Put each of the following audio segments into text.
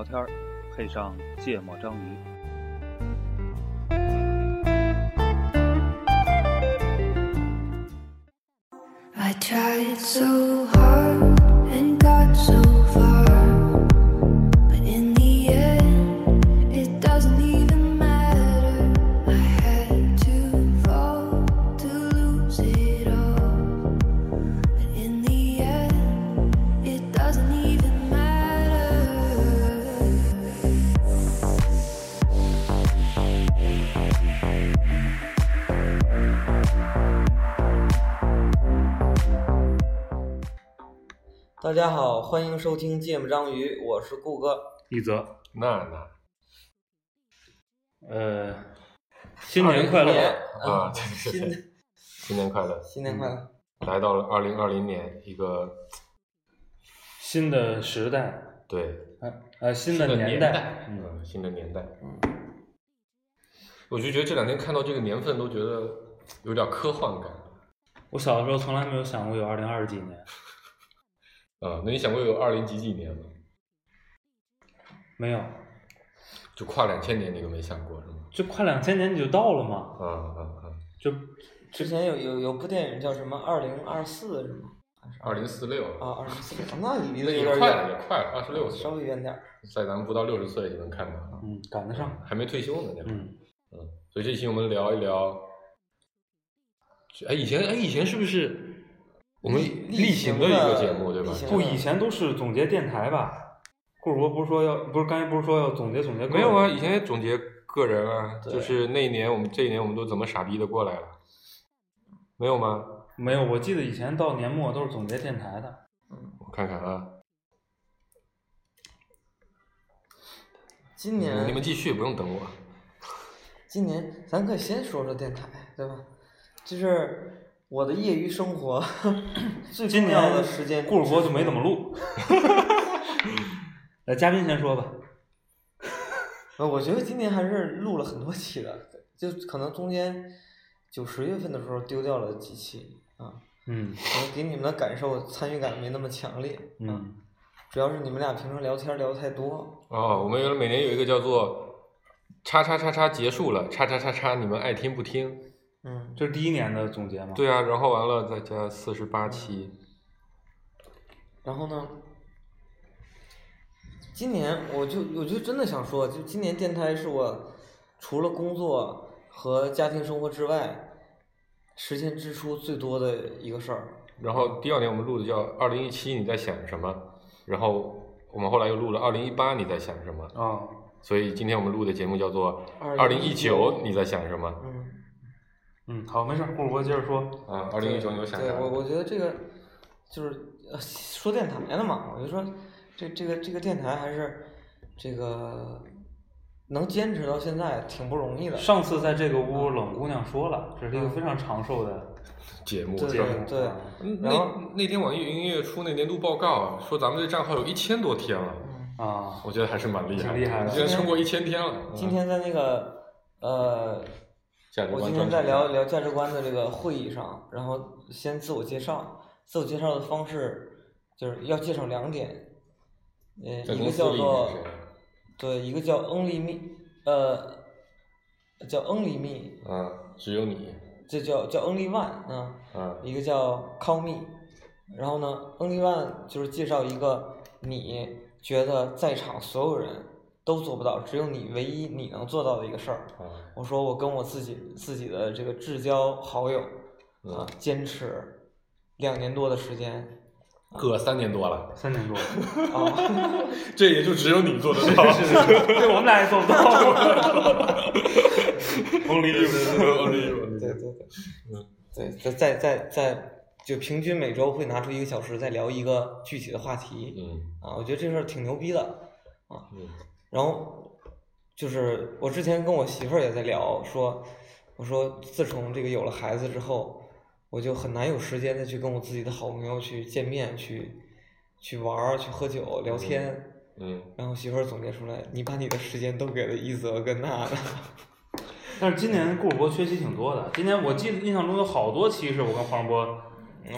聊天，配上芥末章鱼。I tried so 大家好，欢迎收听《芥末章鱼》，我是顾哥。一泽，娜娜呃，新年快乐！啊，啊！对对新对，新年快乐！新年快乐！来到了二零二零年，一个新的时代，对。呃呃，新的年代，嗯，嗯，新的年代，我就觉得这两天看到这个年份，都觉得有点科幻感。我小的时候从来没有想过有二零二几年，啊，那你想过有二零几几年吗？没有，就跨两千年，你都没想过是吗？就跨两千年你就到了吗？啊啊啊！就之前有有有部电影叫什么《二零二四》是吗？二零四六啊，二零四六，那离那得有点也快了，也，快了，二十六岁，稍微远点儿。在咱们不到六十岁就能看到，嗯赶得上，还没退休呢，那会儿。嗯，嗯，所以这期我们聊一聊，哎，以前哎以前是不是我们例例行的一个节目对吧例？行不，以前都是总结电台吧？顾主播不是说要，不是刚才不是说要总结总结？没有啊，以前也总结个人啊，就是那一年我们这一年我们都怎么傻逼的过来了，没有吗？没有，我记得以前到年末都是总结电台的。我看看啊，今年你们继续，不用等我。今年咱可以先说说电台，对吧？就是我的业余生活 最今重要的时间，故事播就没怎么录。来，嘉宾先说吧。呃，我觉得今年还是录了很多期的，就可能中间九十月份的时候丢掉了几期啊，嗯可能给你们的感受参与感没那么强烈。啊，嗯，主要是你们俩平时聊天聊太多。哦，我们原来每年有一个叫做“叉叉叉叉结束了”，叉叉叉叉你们爱听不听？嗯，这是第一年的总结吗？对啊，然后完了再加四十八期，然后呢，今年我就我就真的想说，就今年电台是我除了工作和家庭生活之外，时间支出最多的一个事儿。然后第二年我们录的叫“二零一七你在想什么”，然后我们后来又录了“二零一八你在想什么啊，”，所以今天我们录的节目叫做“二零一九你在想什么嗯，嗯，好，没事，顾主播接着说。”啊，二零一九你有想啥？对我我觉得这个就是呃说电台的嘛，我就说这这个这个电台还是这个能坚持到现在挺不容易的。上次在这个屋，冷姑娘说了，这是一个非常长寿的 节目对是吧节目。对那那天网易云音乐出那年度报告啊，说咱们这账号有一千多天了，啊，我觉得还是蛮厉害挺厉害的竟然撑过一千天了。今天在那个呃，价值我观我今天在聊聊价值观的这个会议上，然后先自我介绍，自我介绍的方式就是要介绍两点，呃，一个叫做对，一个叫 Only Me，呃，叫 Only Me，啊，只有你。这叫叫 Only One 啊，啊，一个叫 Call Me，然后呢，Only One 就是介绍一个你觉得在场所有人都做不到，只有你唯一你能做到的一个事儿。啊我说我跟我自己自己的这个至交好友啊嗯，坚持两年多的时间哥三年多了，三年多，啊 这也就只有你做得到。是是是，对我们俩也做不到。Only you，对对对，对，在在在在就平均每周会拿出一个小时再聊一个具体的话题嗯啊，我觉得这事儿挺牛逼的。嗯然后就是我之前跟我媳妇儿也在聊，说我说自从这个有了孩子之后，我就很难有时间再去跟我自己的好朋友去见面、去去玩儿、去喝酒、聊天。嗯，然后媳妇儿总结出来，你把你的时间都给了一泽跟娜娜。但是今年顾主播缺席挺多的。今年我记得印象中有好多期是我跟黄世波嗯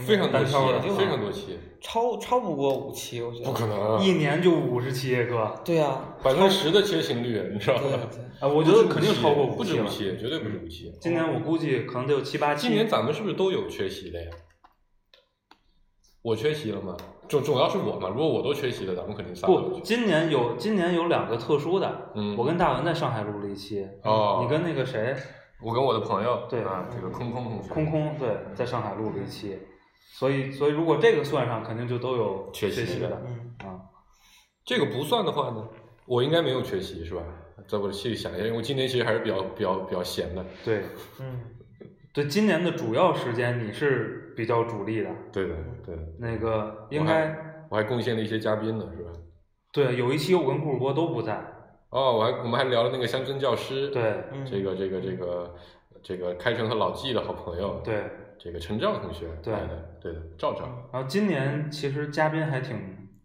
非常多期单挑的，非常多期，超超不过五期，我觉得不可。能啊，一年就五十期哥，对呀、百分之十的缺勤率，你知道对吧？啊，我觉得肯定超过不五期了。止五期，绝对不止五期。今年我估计可能得有七八期。今年咱们是不是都有缺席的呀？我缺席了吗？总总要是我嘛，如果我都缺席了，咱们肯定仨不，今年有今年有两个特殊的，嗯我跟大文在上海录了一期，哦，你跟那个谁我跟我的朋友对啊，这个空空同学，空空对在上海录了一期，所以所以如果这个算上，肯定就都有缺席席的嗯，啊。这个不算的话呢，我应该没有缺席是吧？在我细想一下，因为我今年其实还是比较比较比较闲的。对嗯，对，今年的主要时间你是比较主力的，对的，对的。那个应该我还贡献了一些嘉宾呢，是吧？对有一期我跟顾主播都不在，哦，我还我们还聊了那个乡村教师，对嗯这个这个这个这个开城和老纪的好朋友，，对，这个陈照同学对来的，对的，赵赵然后今年其实嘉宾还挺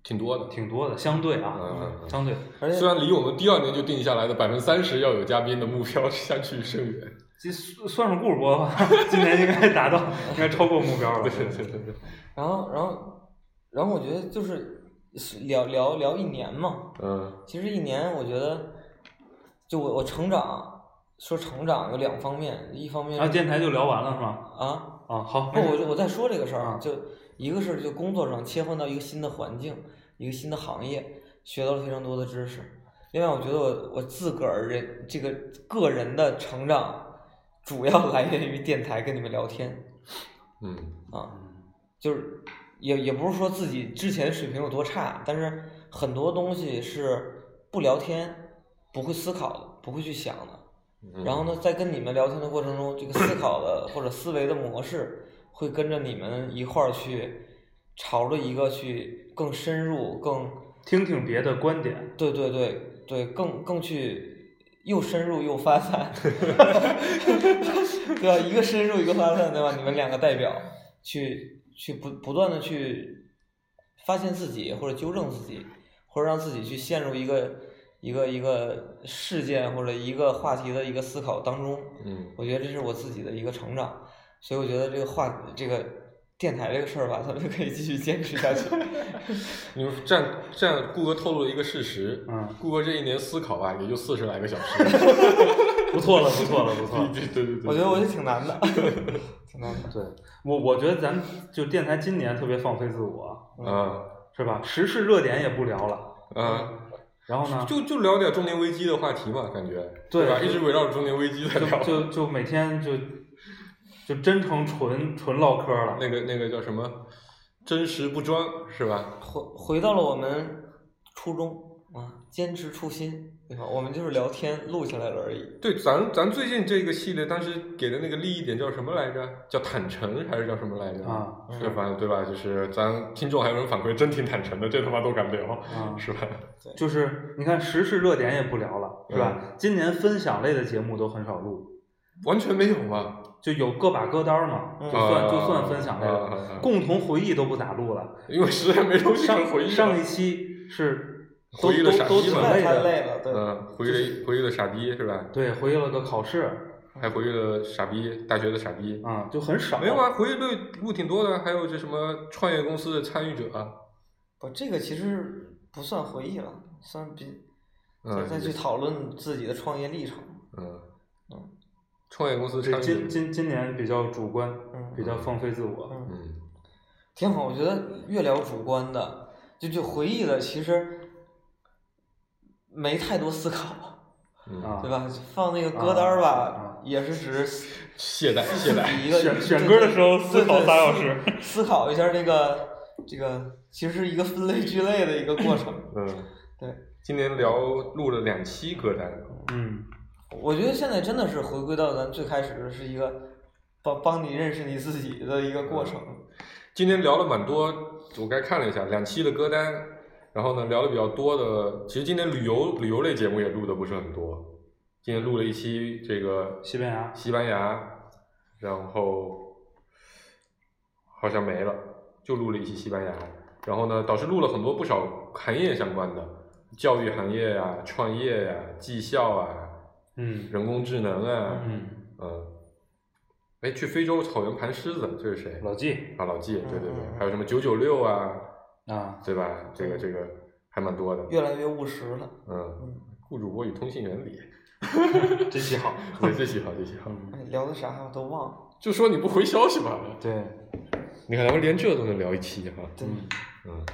挺多的，挺多的，相对啊，嗯嗯嗯相对虽然离我们第二年就定下来的百分之三十要有嘉宾的目标相去甚远。这算算上顾主播的话，今年应该达到，应该超过目标了。对对对对对，然后然后然后我觉得就是是聊聊聊一年嘛，嗯其实一年我觉得，就我我成长，说成长有两方面，一方面然后是电台就聊完了是吗？啊，啊，好，那，我就我再说这个事儿啊啊，就一个是就工作上切换到一个新的环境，一个新的行业，学到了非常多的知识。另外，我觉得我我自个儿人这个个人的成长，主要来源于电台跟你们聊天嗯啊，就是也也不是说自己之前水平有多差，但是很多东西是不聊天不会思考的，不会去想的。嗯，然后呢，在跟你们聊天的过程中，这个思考的或者思维的模式会跟着你们一块儿去，朝着一个去更深入、更听听别的观点。对对对对更更去又深入又发散，对吧？一个深入一个发散，对吧？你们两个代表去去不不断的去发现自己或者纠正自己，或者让自己去陷入一个一个一个事件或者一个话题的一个思考当中。嗯我觉得这是我自己的一个成长，所以我觉得这个话这个电台这个事儿吧，咱们可以继续坚持下去。你们这样这样，顾哥透露了一个事实，嗯，顾哥这一年思考吧，也就四十来个小时。不错了，不错了，不错了。对对对对，我觉得我就挺难的，挺难的。对我，我觉得咱就电台今年特别放飞自我，嗯是吧？时事热点也不聊了，啊，然后呢，就就聊点中年危机的话题嘛，感觉对吧？一直围绕着中年危机在聊。就就就每天就就真成纯纯唠嗑了。那个那个叫什么？真实不装是吧？回回到了我们初中啊，坚持初心，对吧？我们就是聊天录下来了而已。对，咱咱最近这个系列当时给的那个利益点叫什么来着？叫坦诚还是叫什么来着？啊是吧？对吧？就是咱听众还有人反馈，真挺坦诚的，这他妈都敢聊，啊是吧？就是你看时事热点也不聊了，是吧？今年分享类的节目都很少录，完全没有嘛。就有个把歌单嘛，嗯就算就啊算分享类的，共同回忆都不咋录了。因为实在没东西上回忆了。上一期是都回忆了傻逼太累了，对。嗯，回忆了回忆了傻逼是吧？对，回忆了个考试，还回忆了傻逼大学的傻逼。啊，就很少。没有啊，回忆录录挺多的，还有这什么创业公司的参与者啊，不，这个其实不算回忆了，算比嗯，再再去讨论自己的创业历程。嗯嗯，创业公司今今今年比较主观，嗯比较放飞自我。嗯，嗯挺好。我觉得越聊主观的，就就回忆的，其实没太多思考，对吧？放那个歌单儿吧，也是只懈怠懈怠，一个选选歌的时候思考仨小时思考一下这个这个，其实是一个分类聚类的一个过程。嗯，对，今年聊录了两期歌单，嗯，我觉得现在真的是回归到咱最开始的是一个帮帮你认识你自己的一个过程。今天聊了蛮多，我该看了一下两期的歌单，然后呢聊的比较多的，其实今天旅游旅游类节目也录的不是很多，今天录了一期这个西班牙西班牙，然后好像没了，就录了一期西班牙，然后呢导师录了很多不少行业相关的，教育行业呀、创业呀、技校啊、嗯人工智能啊，嗯，嗯，哎，去非洲草原盘狮子，这是谁？老纪啊，老纪，对对对，还有什么九九六啊，啊，对吧？这个这个还蛮多的。越来越务实了。嗯，嗯，雇主播与通信原理，这期好。对，这期好，这期好。哎，聊的啥我都忘了。就说你不回消息吧。对，你看咱们连这都能聊一期哈。对，嗯，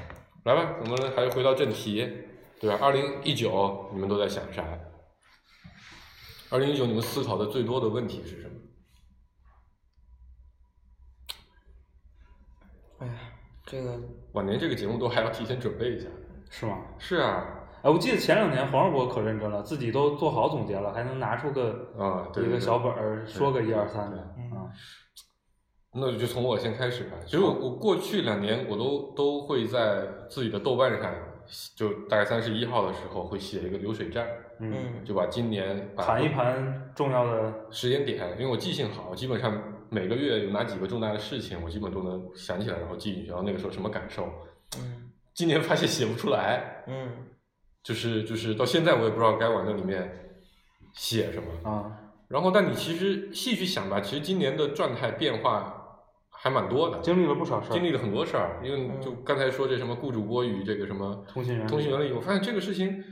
来吧，我们还是回到正题，对吧？二零一九你们都在想啥？二零一九你们思考的最多的问题是什么？哎呀，这个晚年这个节目都还要提前准备一下。是吗？是啊，哎，我记得前两年黄世博可认真了，自己都做好总结了，还能拿出个啊一个小本儿说个一二三的嗯啊。那就从我先开始吧。其实我我过去两年我都都会在自己的豆瓣上，就大概三十一号的时候会写一个流水账，嗯，嗯就把今年把盘一盘重要的，时间点，因为我记性好，基本上每个月有哪几个重大的事情，我基本都能想起来，然后记进去，然后那个时候什么感受。嗯。今年发现写不出来，嗯。就是就是到现在我也不知道该往那里面写什么。啊，然后，但你其实细去想吧，其实今年的状态变化还蛮多的，经历了不少事儿，经历了很多事儿。因为嗯。就刚才说这什么雇主播与这个什么通信员通信原理，我发现这个事情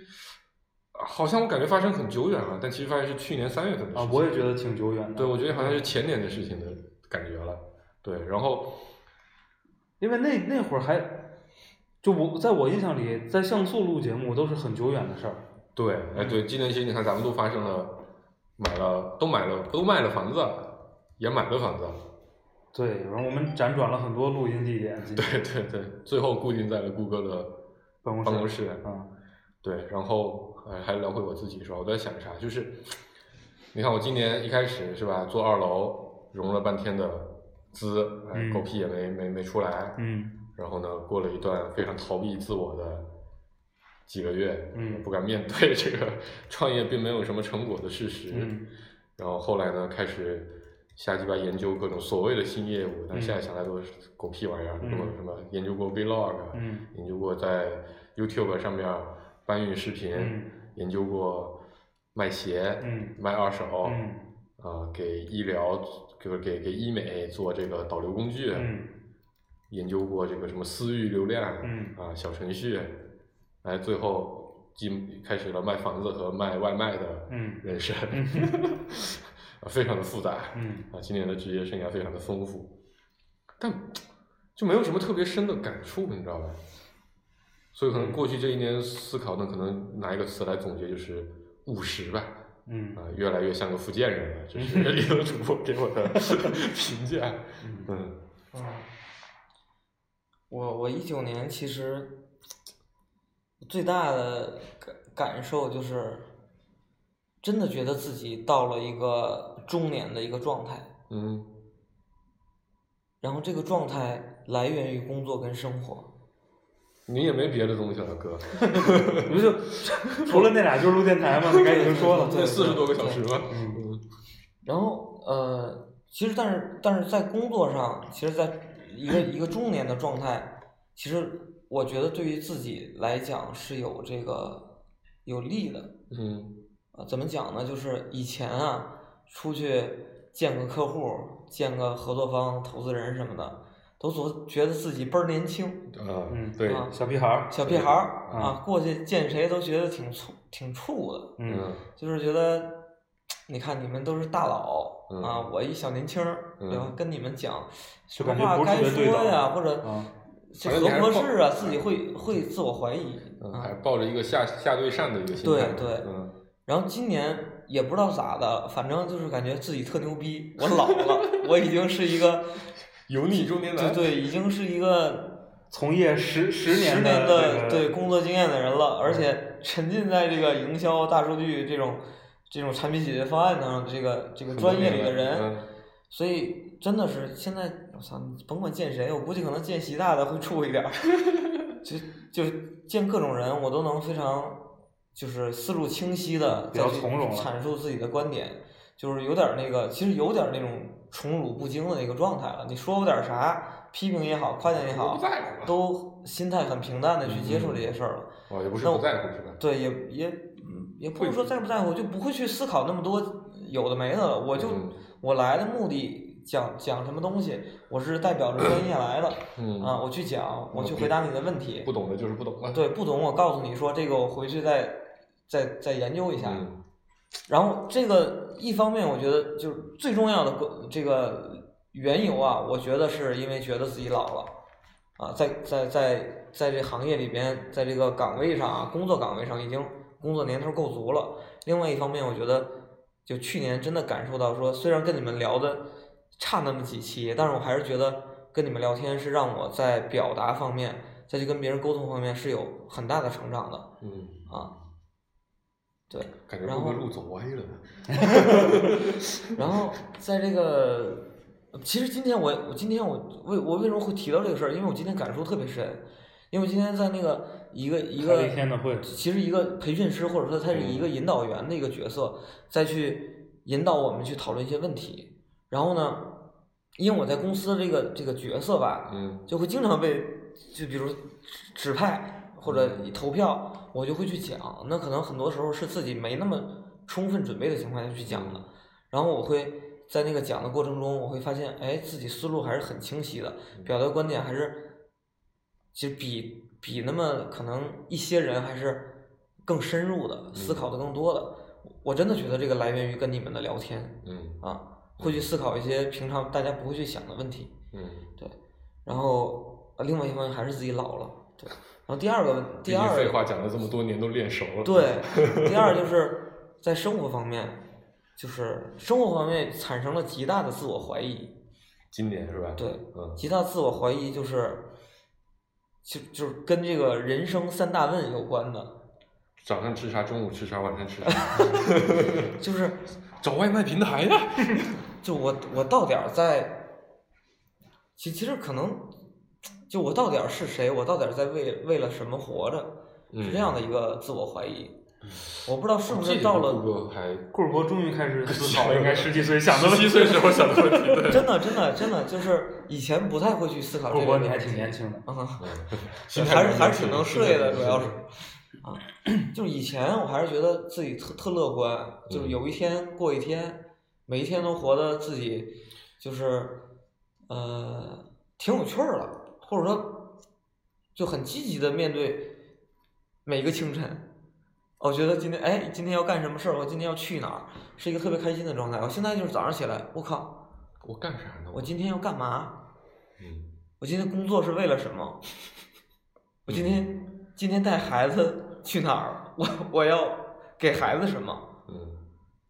好像我感觉发生很久远了，但其实发现是去年三月份的事情。啊，我也觉得挺久远的。对，我觉得好像是前年的事情的感觉了。对，然后因为那那会儿还，就我在我印象里，在像素录节目都是很久远的事儿。对，哎对，今年其实你看咱们都发生了，买了都买了都卖了房子，也买了房子。对，然后我们辗转了很多录音地点，对对对，最后固定在了谷歌的办公室办公室。啊，对，然后呃还聊回我自己是吧，我在想啥，就是你看我今年一开始是吧，做二楼融了半天的资，狗屁也没没没出来，嗯。然后呢，过了一段非常逃避自我的几个月，嗯不敢面对这个创业并没有什么成果的事实，嗯。然后后来呢，开始瞎鸡巴研究各种所谓的新业务，但嗯现在想来都是狗屁玩意儿，嗯什么什么研究过 Vlog，、嗯研究过在 YouTube 上面搬运视频，嗯。研究过卖鞋，嗯。卖二手，嗯。啊、给医疗，就是给给医美做这个导流工具，嗯。研究过这个什么私域流量，嗯。啊小程序，来最后进开始了卖房子和卖外卖的嗯。人生，非常的复杂，嗯。啊今年的职业生涯非常的丰富，但就没有什么特别深的感触，你知道吧？所以可能过去这一年思考呢，可能拿一个词来总结就是务实吧。嗯啊，越来越像个福建人了，这是一个主播给我的 评价。嗯嗯，我我一九年其实最大的感感受就是，真的觉得自己到了一个中年的一个状态，嗯然后这个状态来源于工作跟生活。你也没别的东西了，哥，你不就 除了那俩就是录电台嘛？你刚才已经说了，对四十多个小时吗？嗯嗯然后呃，其实但是但是在工作上，其实在一个一个中年的状态，其实我觉得对于自己来讲是有这个有利的。嗯啊，怎么讲呢？就是以前啊，出去见个客户，见个合作方、投资人什么的，都总觉得自己倍儿年轻，啊嗯对，啊小屁孩儿，小屁孩儿嗯啊，过去见谁都觉得挺怵、挺怵的，嗯嗯就是觉得，你看你们都是大佬嗯啊，我一小年轻儿，对？跟你们讲什就感觉不是么话该特别对说呀，或者啊这反正你还是抱合不合适啊，自己会会自我怀疑嗯，啊还。抱着一个下下对上的一个心态，对对嗯然后今年也不知道咋的，反正就是感觉自己特牛逼，我老了，我已经是一个油腻中年男，对对，已经是一个从业十十十年年的这个对工作经验的人了，而且沉浸在这个营销、大数据这种这种产品解决方案上这个这个专业里的人，嗯。所以真的是现在我操，你甭管见谁，我估计可能见习大的会怵一点儿，就就是见各种人，我都能非常就是思路清晰的比较再去从容阐述自己的观点，就是有点儿那个，其实有点儿那种宠辱不惊的那个状态了。你说我点儿啥，批评也好，夸奖也好都心态很平淡的去接受这些事儿了。哦，也不是那我不在乎是吧？对，也也嗯也不是说在不在乎，就不会去思考那么多有的没的了。我就、嗯我来的目的讲讲什么东西，我是代表着专业来的，嗯啊，我去讲，我嗯去回答你的问题不，懂的就是不懂了。对，不懂我告诉你说这个我回去再再再研究一下，嗯然后这个一方面，我觉得就是最重要的个这个缘由啊，我觉得是因为觉得自己老了，啊，在在在在这行业里边，在这个岗位上啊，工作岗位上已经工作年头够足了。另外一方面，我觉得就去年真的感受到说，虽然跟你们聊的差那么几期，但是我还是觉得跟你们聊天是让我在表达方面，再去跟别人沟通方面是有很大的成长的嗯，啊。对，感觉然后顾哥路走歪了。然后在这个，其实今天我我今天我为我为什么会提到这个事儿？因为我今天感受特别深，因为我今天在那个一个一个开一天的会其实一个培训师或者说他是一个引导员的一个角色，再去引导我们去讨论一些问题。然后呢，因为我在公司这个这个角色吧，嗯就会经常被就比如指指派或者投票，我就会去讲。那可能很多时候是自己没那么充分准备的情况下去讲的，然后我会在那个讲的过程中，我会发现，哎，自己思路还是很清晰的，表达观点还是其实比比那么可能一些人还是更深入的，思考的更多的。我真的觉得这个来源于跟你们的聊天嗯啊，会去思考一些平常大家不会去想的问题。嗯，对然后呃另外一方面还是自己老了，对。然后第二个问，第二废话讲了这么多年都练熟了。对，第二就是在生活方面，就是生活方面产生了极大的自我怀疑，今年是吧？对，嗯极大自我怀疑就是，就就是跟这个人生三大问有关的，早上吃啥，中午吃啥，晚上吃啥？就是找外卖平台呀。就我我到点儿在，其其实可能，就我到底儿是谁，我到底儿在为为了什么活着，是这样的一个自我怀疑。我不知道是不是到了还顾尔博终于开始思考应该十几岁想的问题。十七岁时候想的问题，真的真的真的就是以前不太会去思考顾尔博你还这个问题。挺年轻的，啊，嗯还是还是挺能睡的，主要是是。啊，就是以前我还是觉得自己特特乐观，就是有一天过一天，每一天都活得自己就是呃挺有趣儿了，或者说就很积极的面对每个清晨。我觉得今天哎，今天要干什么事儿？我今天要去哪儿？是一个特别开心的状态。我现在就是早上起来，我靠，我干啥呢？我今天要干嘛？嗯我今天工作是为了什么？我今天今天带孩子去哪儿？我我要给孩子什么？嗯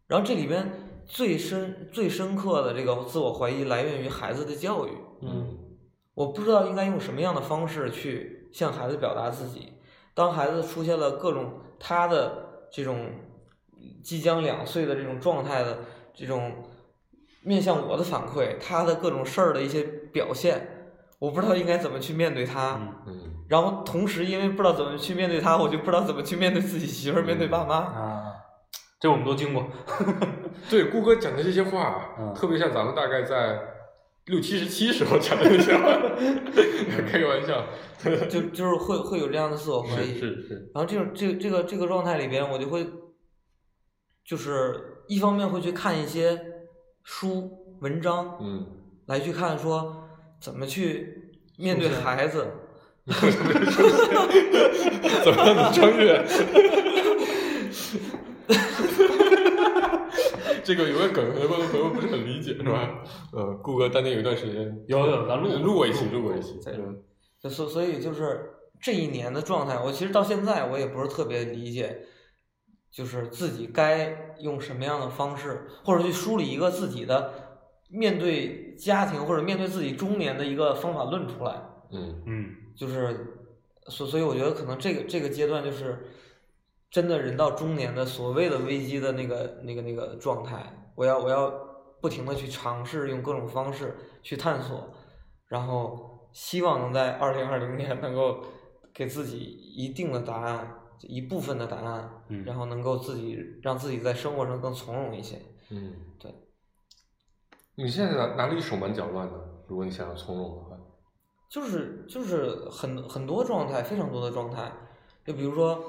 然后这里边最深最深刻的这个自我怀疑来源于孩子的教育。嗯我不知道应该用什么样的方式去向孩子表达自己。当孩子出现了各种他的这种即将两岁的这种状态的这种面向我的反馈，他的各种事儿的一些表现，我不知道应该怎么去面对他。嗯嗯然后同时因为不知道怎么去面对他，我就不知道怎么去面对自己媳妇儿，面对爸妈。啊，这我们都经过。对，顾哥讲的这些话，嗯特别像咱们大概在六七十七时候讲的那些话，开个玩笑。就就是会会有这样的自我怀疑。是是是，然后这种这个这个这个状态里边，我就会，就是一方面会去看一些书文章，嗯，来去看说怎么去面对孩子，怎么样的穿越？这个有个梗，很多朋友不是很理解，是吧？呃，顾哥当年有一段时间有有咱录录过一期，录过一期，在嗯就所所以就是这一年的状态，我其实到现在我也不是特别理解，就是自己该用什么样的方式，或者去梳理一个自己的面对家庭或者面对自己中年的一个方法论出来。嗯嗯就是，所所以我觉得可能这个这个阶段就是，真的人到中年的所谓的危机的那个那个那个状态，我要我要不停的去尝试用各种方式去探索，然后希望能在二零二零年能够给自己一定的答案，一部分的答案，嗯然后能够自己让自己在生活上更从容一些。嗯，对。你现在哪哪里手忙脚乱呢？如果你想要从容的话，就是就是很很多状态，非常多的状态，就比如说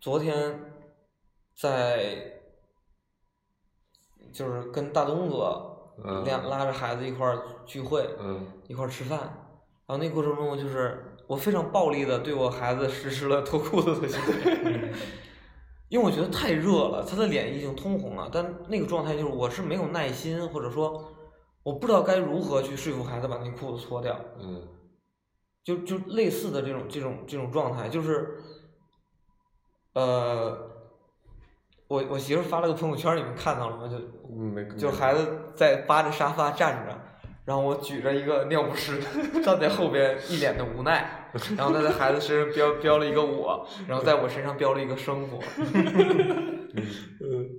昨天在就是跟大东哥嗯。两拉着孩子一块儿聚会，嗯。一块儿吃饭，然后那过程中就是我非常暴力的对我孩子实施了脱裤子的行为，因为我觉得太热了，他的脸已经通红了，但那个状态就是我是没有耐心，或者说我不知道该如何去说服孩子把那裤子脱掉，嗯。就就类似的这种这种这种状态，就是，呃，我我媳妇发了个朋友圈，你们看到了吗？就就孩子在扒着沙发站着，然后我举着一个尿不湿站在后边，一脸的无奈，然后他在孩子身上标标了一个我，然后在我身上标了一个生活，嗯，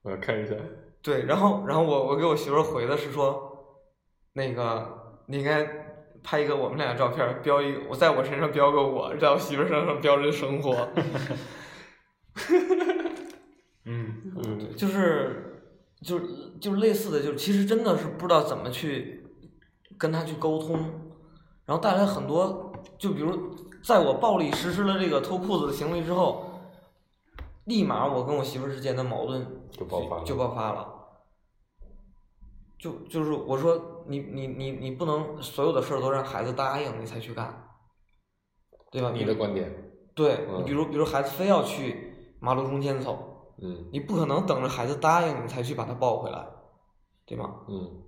我要看一下。对，然后然后我我给我媳妇回的是说，那个你应该拍一个我们俩的照片儿，标一个我在我身上标个我，在我媳妇儿身上标着生活，嗯嗯就是就是就是类似的，就是其实真的是不知道怎么去跟他去沟通，然后带来很多，就比如在我暴力实施了这个脱裤子的行为之后，立马我跟我媳妇儿之间的矛盾就爆发了就爆发了。就就是我说你你你你不能所有的事儿都让孩子答应你才去干，对吧？你的观点，对，嗯你比如比如孩子非要去马路中间走，嗯你不可能等着孩子答应你才去把他抱回来，对吗？嗯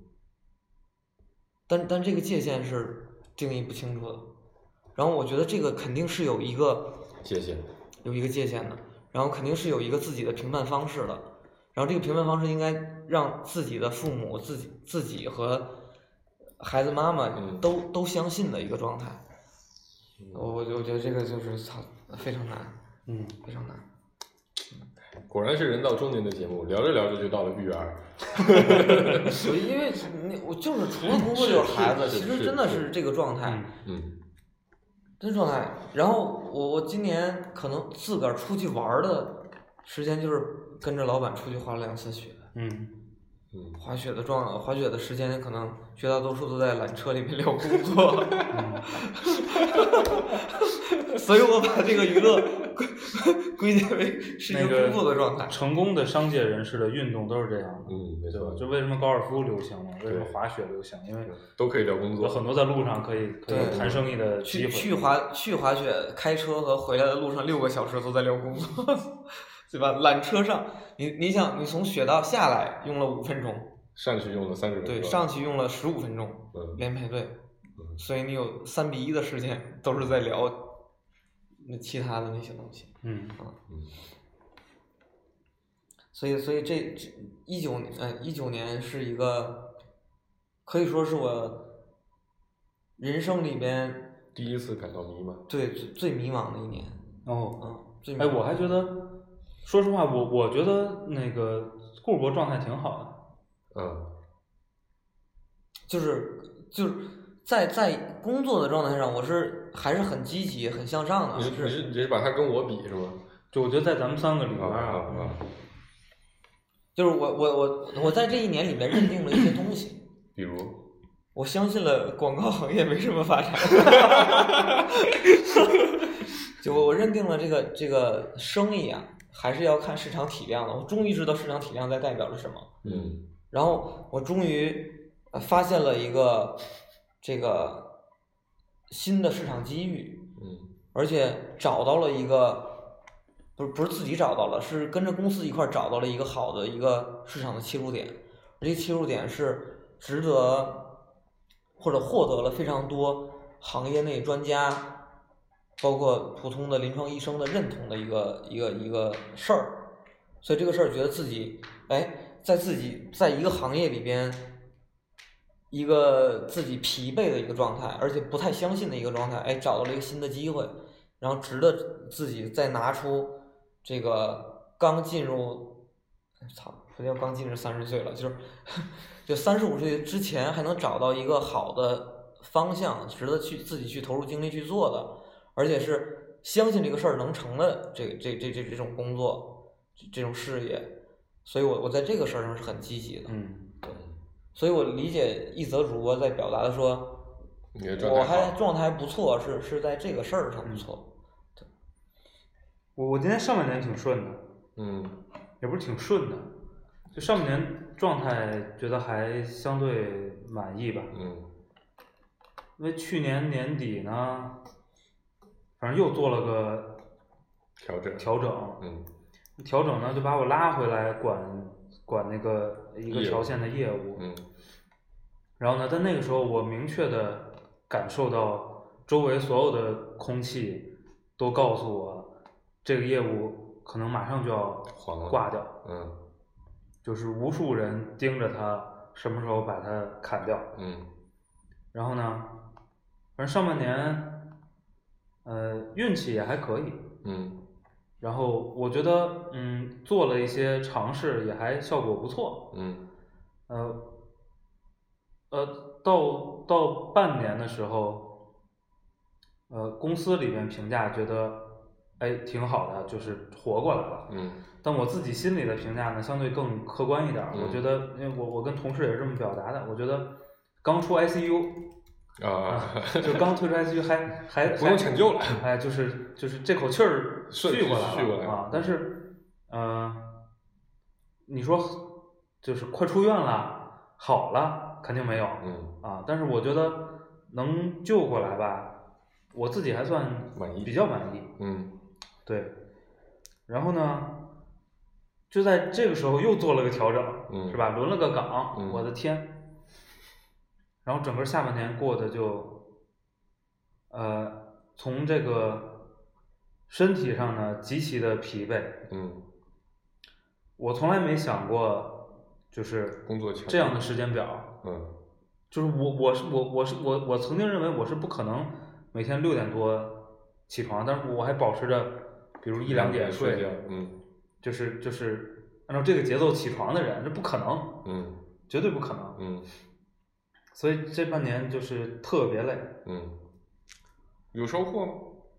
但但这个界限是定义不清楚的，然后我觉得这个肯定是有一个界限，有一个界限的，然后肯定是有一个自己的评判方式的，然后这个评判方式应该让自己的父母、自己自己和孩子妈妈嗯都、都相信的一个状态。我我我觉得这个就是操非常难，嗯，非常难。果然是人到中年的节目，聊着聊着就到了育儿。我因为那我就是除了工作就是孩子，其实真的是是这个状态。嗯真状态。然后我我今年可能自个儿出去玩的时间就是跟着老板出去滑了两次雪，嗯嗯滑雪的状滑雪的时间可能绝大多数都在缆车里面聊工作，所以我把这个娱乐归归结为是一个个工作的状态。成功的商界人士的运动都是这样的，嗯，没对吧？错，就为什么高尔夫流行嘛，为什么滑雪流行？因为都可以聊工作。有很多在路上可以可以谈生意的机去。去滑去滑雪，开车和回来的路上六个小时都在聊工作，对吧？缆车上，你你想，你从雪道下来用了五分钟，上去用了三十分钟，对，上去用了十五分钟，嗯连排队，嗯所以你有三比一的时间都是在聊那其他的那些东西。嗯嗯所以，所以这这一九年，呃，一九年是一个可以说是我人生里边第一次感到迷茫。对最最迷茫的一年，哦，嗯，最迷哎，我还觉得，说实话，我我觉得那个顾博状态挺好的。嗯就是就是在在工作的状态上，我是还是很积极、很向上的，你是你是你是把他跟我比是吗？就我觉得在咱们三个里边啊啊儿啊！就是我我我我在这一年里面认定了一些东西，比如，我相信了广告行业没什么发展，就我我认定了这个这个生意啊，还是要看市场体量的。我终于知道市场体量在代表着什么，嗯。然后我终于呃发现了一个这个新的市场机遇，嗯。而且找到了一个，不是不是自己找到了，是跟着公司一块儿找到了一个好的一个市场的切入点，而这切入点是值得或者获得了非常多行业内专家，包括普通的临床医生的认同的一个一个一个事儿，所以这个事儿觉得自己哎，在自己在一个行业里边。一个自己疲惫的一个状态，而且不太相信的一个状态，哎，找到了一个新的机会，然后值得自己再拿出这个刚进入，哎操，不叫刚进入三十岁了，就是 就三十五岁之前还能找到一个好的方向，值得去自己去投入精力去做的，而且是相信这个事儿能成的这这这这这种工作，这这种事业，所以我我在这个事儿上是很积极的，嗯对所以我理解一则主播在表达的说，的我。还状态还不错，是是在这个事儿上不错。对我我今天上半年挺顺的，嗯也不是挺顺的，就上半年状态觉得还相对满意吧，嗯因为去年年底呢，反正又做了个调整。调整，嗯。调整呢就把我拉回来管管那个一个条线的业务，嗯。然后呢，在那个时候我明确的感受到周围所有的空气都告诉我，这个业务可能马上就要挂掉，嗯。就是无数人盯着它什么时候把它砍掉。嗯。然后呢，反正上半年，呃，运气也还可以。嗯然后我觉得，嗯，做了一些尝试，也还效果不错。嗯呃，呃，到到半年的时候，呃，公司里面评价觉得，哎，挺好的，就是活过来了。嗯但我自己心里的评价呢，相对更客观一点。嗯我觉得，因为我我跟同事也是这么表达的，我觉得刚出 ICU，啊，就刚退出 ICU 还还不用抢救了哎，就是就是这口气儿顺续过来续过来了啊。但是，呃，你说就是快出院了，好了，肯定没有嗯啊。但是我觉得能救过来吧，我自己还算满意比较满意。嗯对，然后呢，就在这个时候又做了个调整，嗯是吧？轮了个岗，嗯我的天！然后整个下半年过得就，呃，从这个身体上呢极其的疲惫。嗯，我从来没想过，就是工作这样的时间表，嗯就是我我是我我是我我曾经认为我是不可能每天六点多起床，但是我还保持着，比如一两点睡，嗯就是就是按照这个节奏起床的人，这不可能，嗯绝对不可能。嗯所以这半年就是特别累。嗯，有收获吗？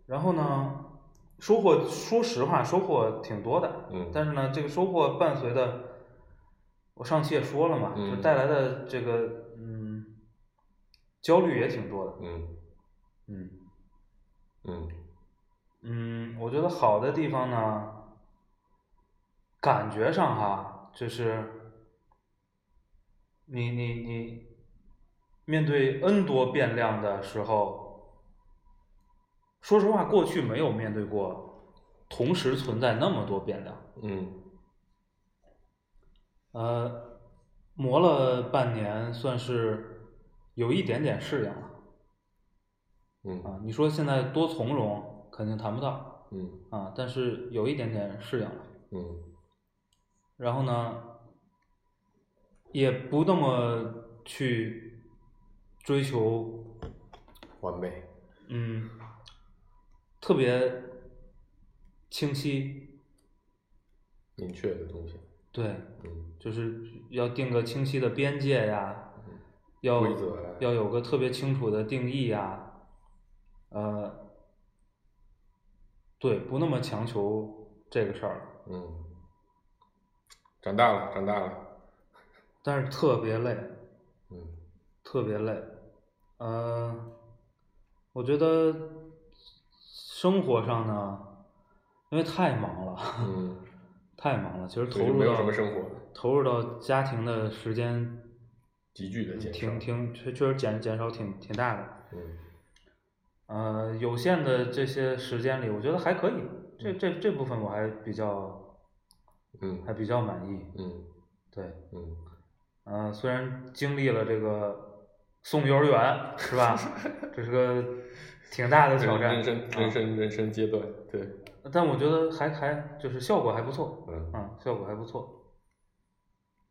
然后呢，收获说实话收获挺多的，嗯但是呢，这个收获伴随的，我上期也说了嘛，嗯就带来的这个嗯焦虑也挺多的。嗯嗯嗯嗯，我觉得好的地方呢，感觉上哈，就是你你你面对 N 多变量的时候，说实话，过去没有面对过同时存在那么多变量。嗯呃，磨了半年，算是有一点点适应了嗯啊。你说现在多从容，肯定谈不到嗯啊，但是有一点点适应了。嗯然后呢，也不那么去追求，完美。嗯，特别清晰，明确的东西。对，嗯。就是要定个清晰的边界呀，要规则呀。要有个特别清楚的定义呀，呃，对，不那么强求这个事儿，嗯，长大了，长大了。但是特别累，嗯。特别累，呃，我觉得生活上呢，因为太忙了，嗯，太忙了，其实投入到什么生活，投入到家庭的时间急剧的减少。挺挺确确实减减少挺挺大的，嗯。呃，有限的这些时间里，我觉得还可以，这这这部分我还比较嗯。还比较满意，嗯。对，嗯。呃，虽然经历了这个送幼儿园是吧，这是个挺大的挑战，人生啊人生人生阶段，对，但我觉得还还就是效果还不错，嗯啊，效果还不错。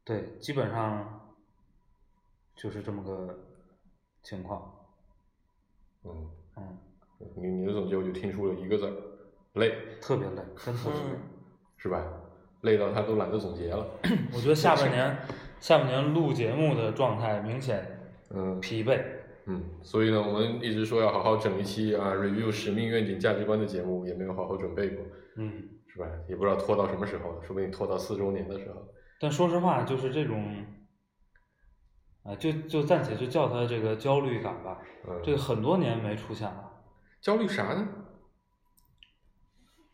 对，基本上就是这么个情况。嗯，嗯，你你的总结我就听出了一个字儿，累，特别累，真特别累。嗯，是吧？累到他都懒得总结了。我觉得下半 年下半年录节目的状态明显嗯疲惫。嗯，所以呢，我们一直说要好好整一期啊，review 使命、愿景、价值观的节目，也没有好好准备过，嗯，是吧？也不知道拖到什么时候，说不定拖到四周年的时候。但说实话，就是这种，啊，就就暂且就叫它这个焦虑感吧。嗯，这个很多年没出现了。焦虑啥呢？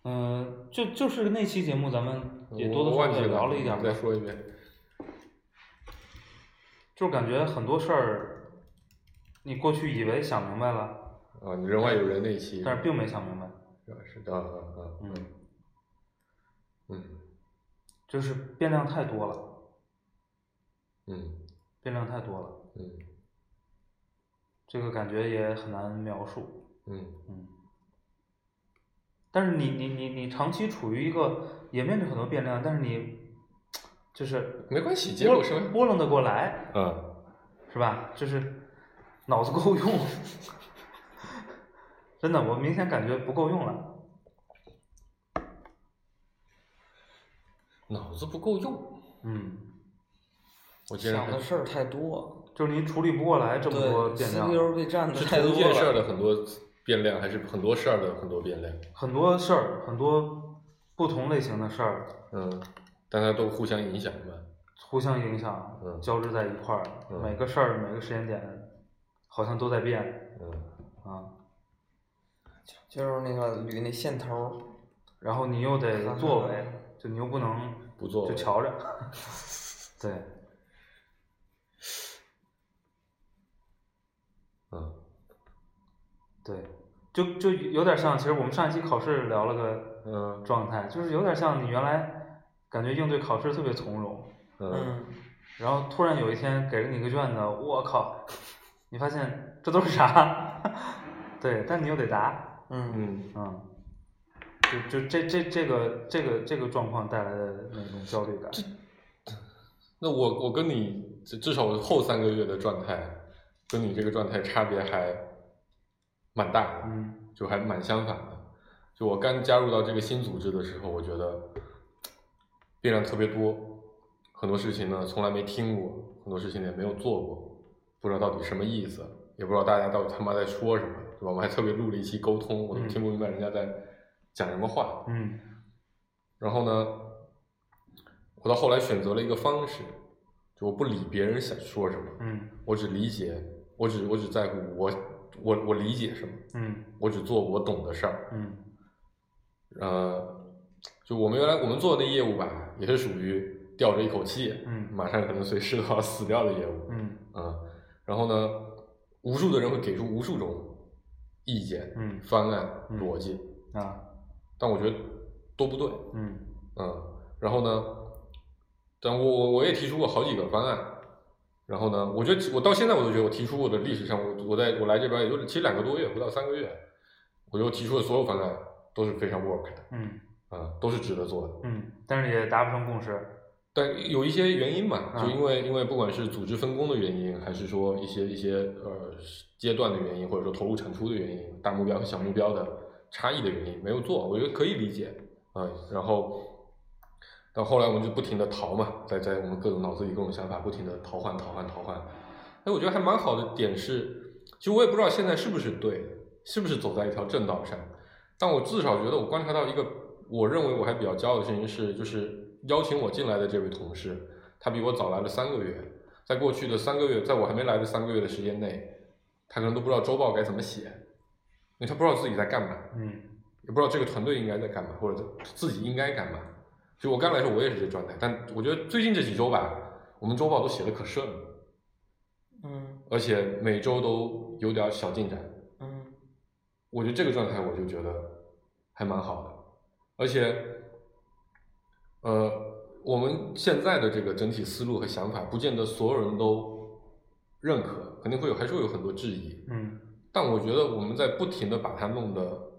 嗯、就就是那期节目，咱们也多多少少聊了一点再。说一遍。就感觉很多事儿，你过去以为想明白了，啊，你人外有人那一期，但是并没想明白。是的，啊啊啊，嗯，嗯就是变量太多了，嗯。变量太多了，嗯。这个感觉也很难描述。嗯。嗯，但是你你你你长期处于一个也面对很多变量，但是你就是没关系，结拨果是拨弄得过来，嗯是吧？就是脑子够用，真的，我明显感觉不够用了。脑子不够用，嗯，我竟然还想的事儿太多，就是你处理不过来这么多对变量，，CPU 被占的是太多同一件事儿的了。很多变量，还是很多事儿的很多变量？很多事儿，很多不同类型的事儿嗯，但它都互相影响吧。互相影响，嗯。交织在一块儿，嗯。每个事儿每个时间点好像都在变嗯。啊，就是那个捋那线头儿，然后你又得作为，就你又不能不作为就瞧着，对，嗯。对，就就有点像，其实我们上一期考试聊了个嗯。状态，就是有点像你原来感觉应对考试特别从容，嗯嗯，然后突然有一天给了你个卷子，我靠，你发现这都是啥？对，但你又得答，嗯，嗯嗯，就就这这这个这个这个状况带来的那种焦虑感，那我我跟你至至少我后三个月的状态，跟你这个状态差别还蛮大的，嗯就还蛮相反的。就我刚加入到这个新组织的时候，我觉得变量特别多，很多事情呢从来没听过，很多事情也没有做过，不知道到底什么意思，也不知道大家到底他妈在说什么，对吧？我们还特别录了一期沟通，我都嗯听不明白人家在讲什么话。嗯然后呢，我到后来选择了一个方式，就我不理别人想说什么，嗯我只理解，我只我只在乎我我我理解什么，嗯我只做我懂的事儿。嗯呃，就我们原来我们做的那业务吧，也是属于吊着一口气，嗯马上可能随时都要死掉的业务，嗯。啊、然后呢，无数的人会给出无数种意见、嗯方案、嗯逻辑，啊。但我觉得都不对，嗯。啊，然后呢，但我我我也提出过好几个方案，然后呢，我觉得我到现在我都觉得我提出过的历史上，我我在我来这边也就其实两个多月，不到三个月，我就提出的所有方案都是非常 work 的，嗯啊、都是值得做的。嗯，但是也达不成共识，但有一些原因嘛，嗯就因为因为不管是组织分工的原因，还是说一些一些呃阶段的原因，或者说投入产出的原因，大目标和小目标的差异的原因，没有做，我觉得可以理解啊、然后到后来我们就不停的逃嘛，在在我们各种脑子里各种想法不停的逃换逃换逃换。哎，我觉得还蛮好的点是，其实我也不知道现在是不是对的，是不是走在一条正道上，但我至少觉得我观察到一个我认为我还比较骄傲的事情是，就是邀请我进来的这位同事，他比我早来了三个月，在过去的三个月，在我还没来的三个月的时间内，他可能都不知道周报该怎么写，因为他不知道自己在干嘛，嗯也不知道这个团队应该在干嘛，或者自己应该干嘛。就我刚来的时候，我也是这状态，但我觉得最近这几周吧，我们周报都写的可顺了，嗯而且每周都有点小进展。嗯我觉得这个状态我就觉得还蛮好的，而且，呃，我们现在的这个整体思路和想法，不见得所有人都认可，肯定会有，还是会有很多质疑。嗯但我觉得我们在不停的把它弄得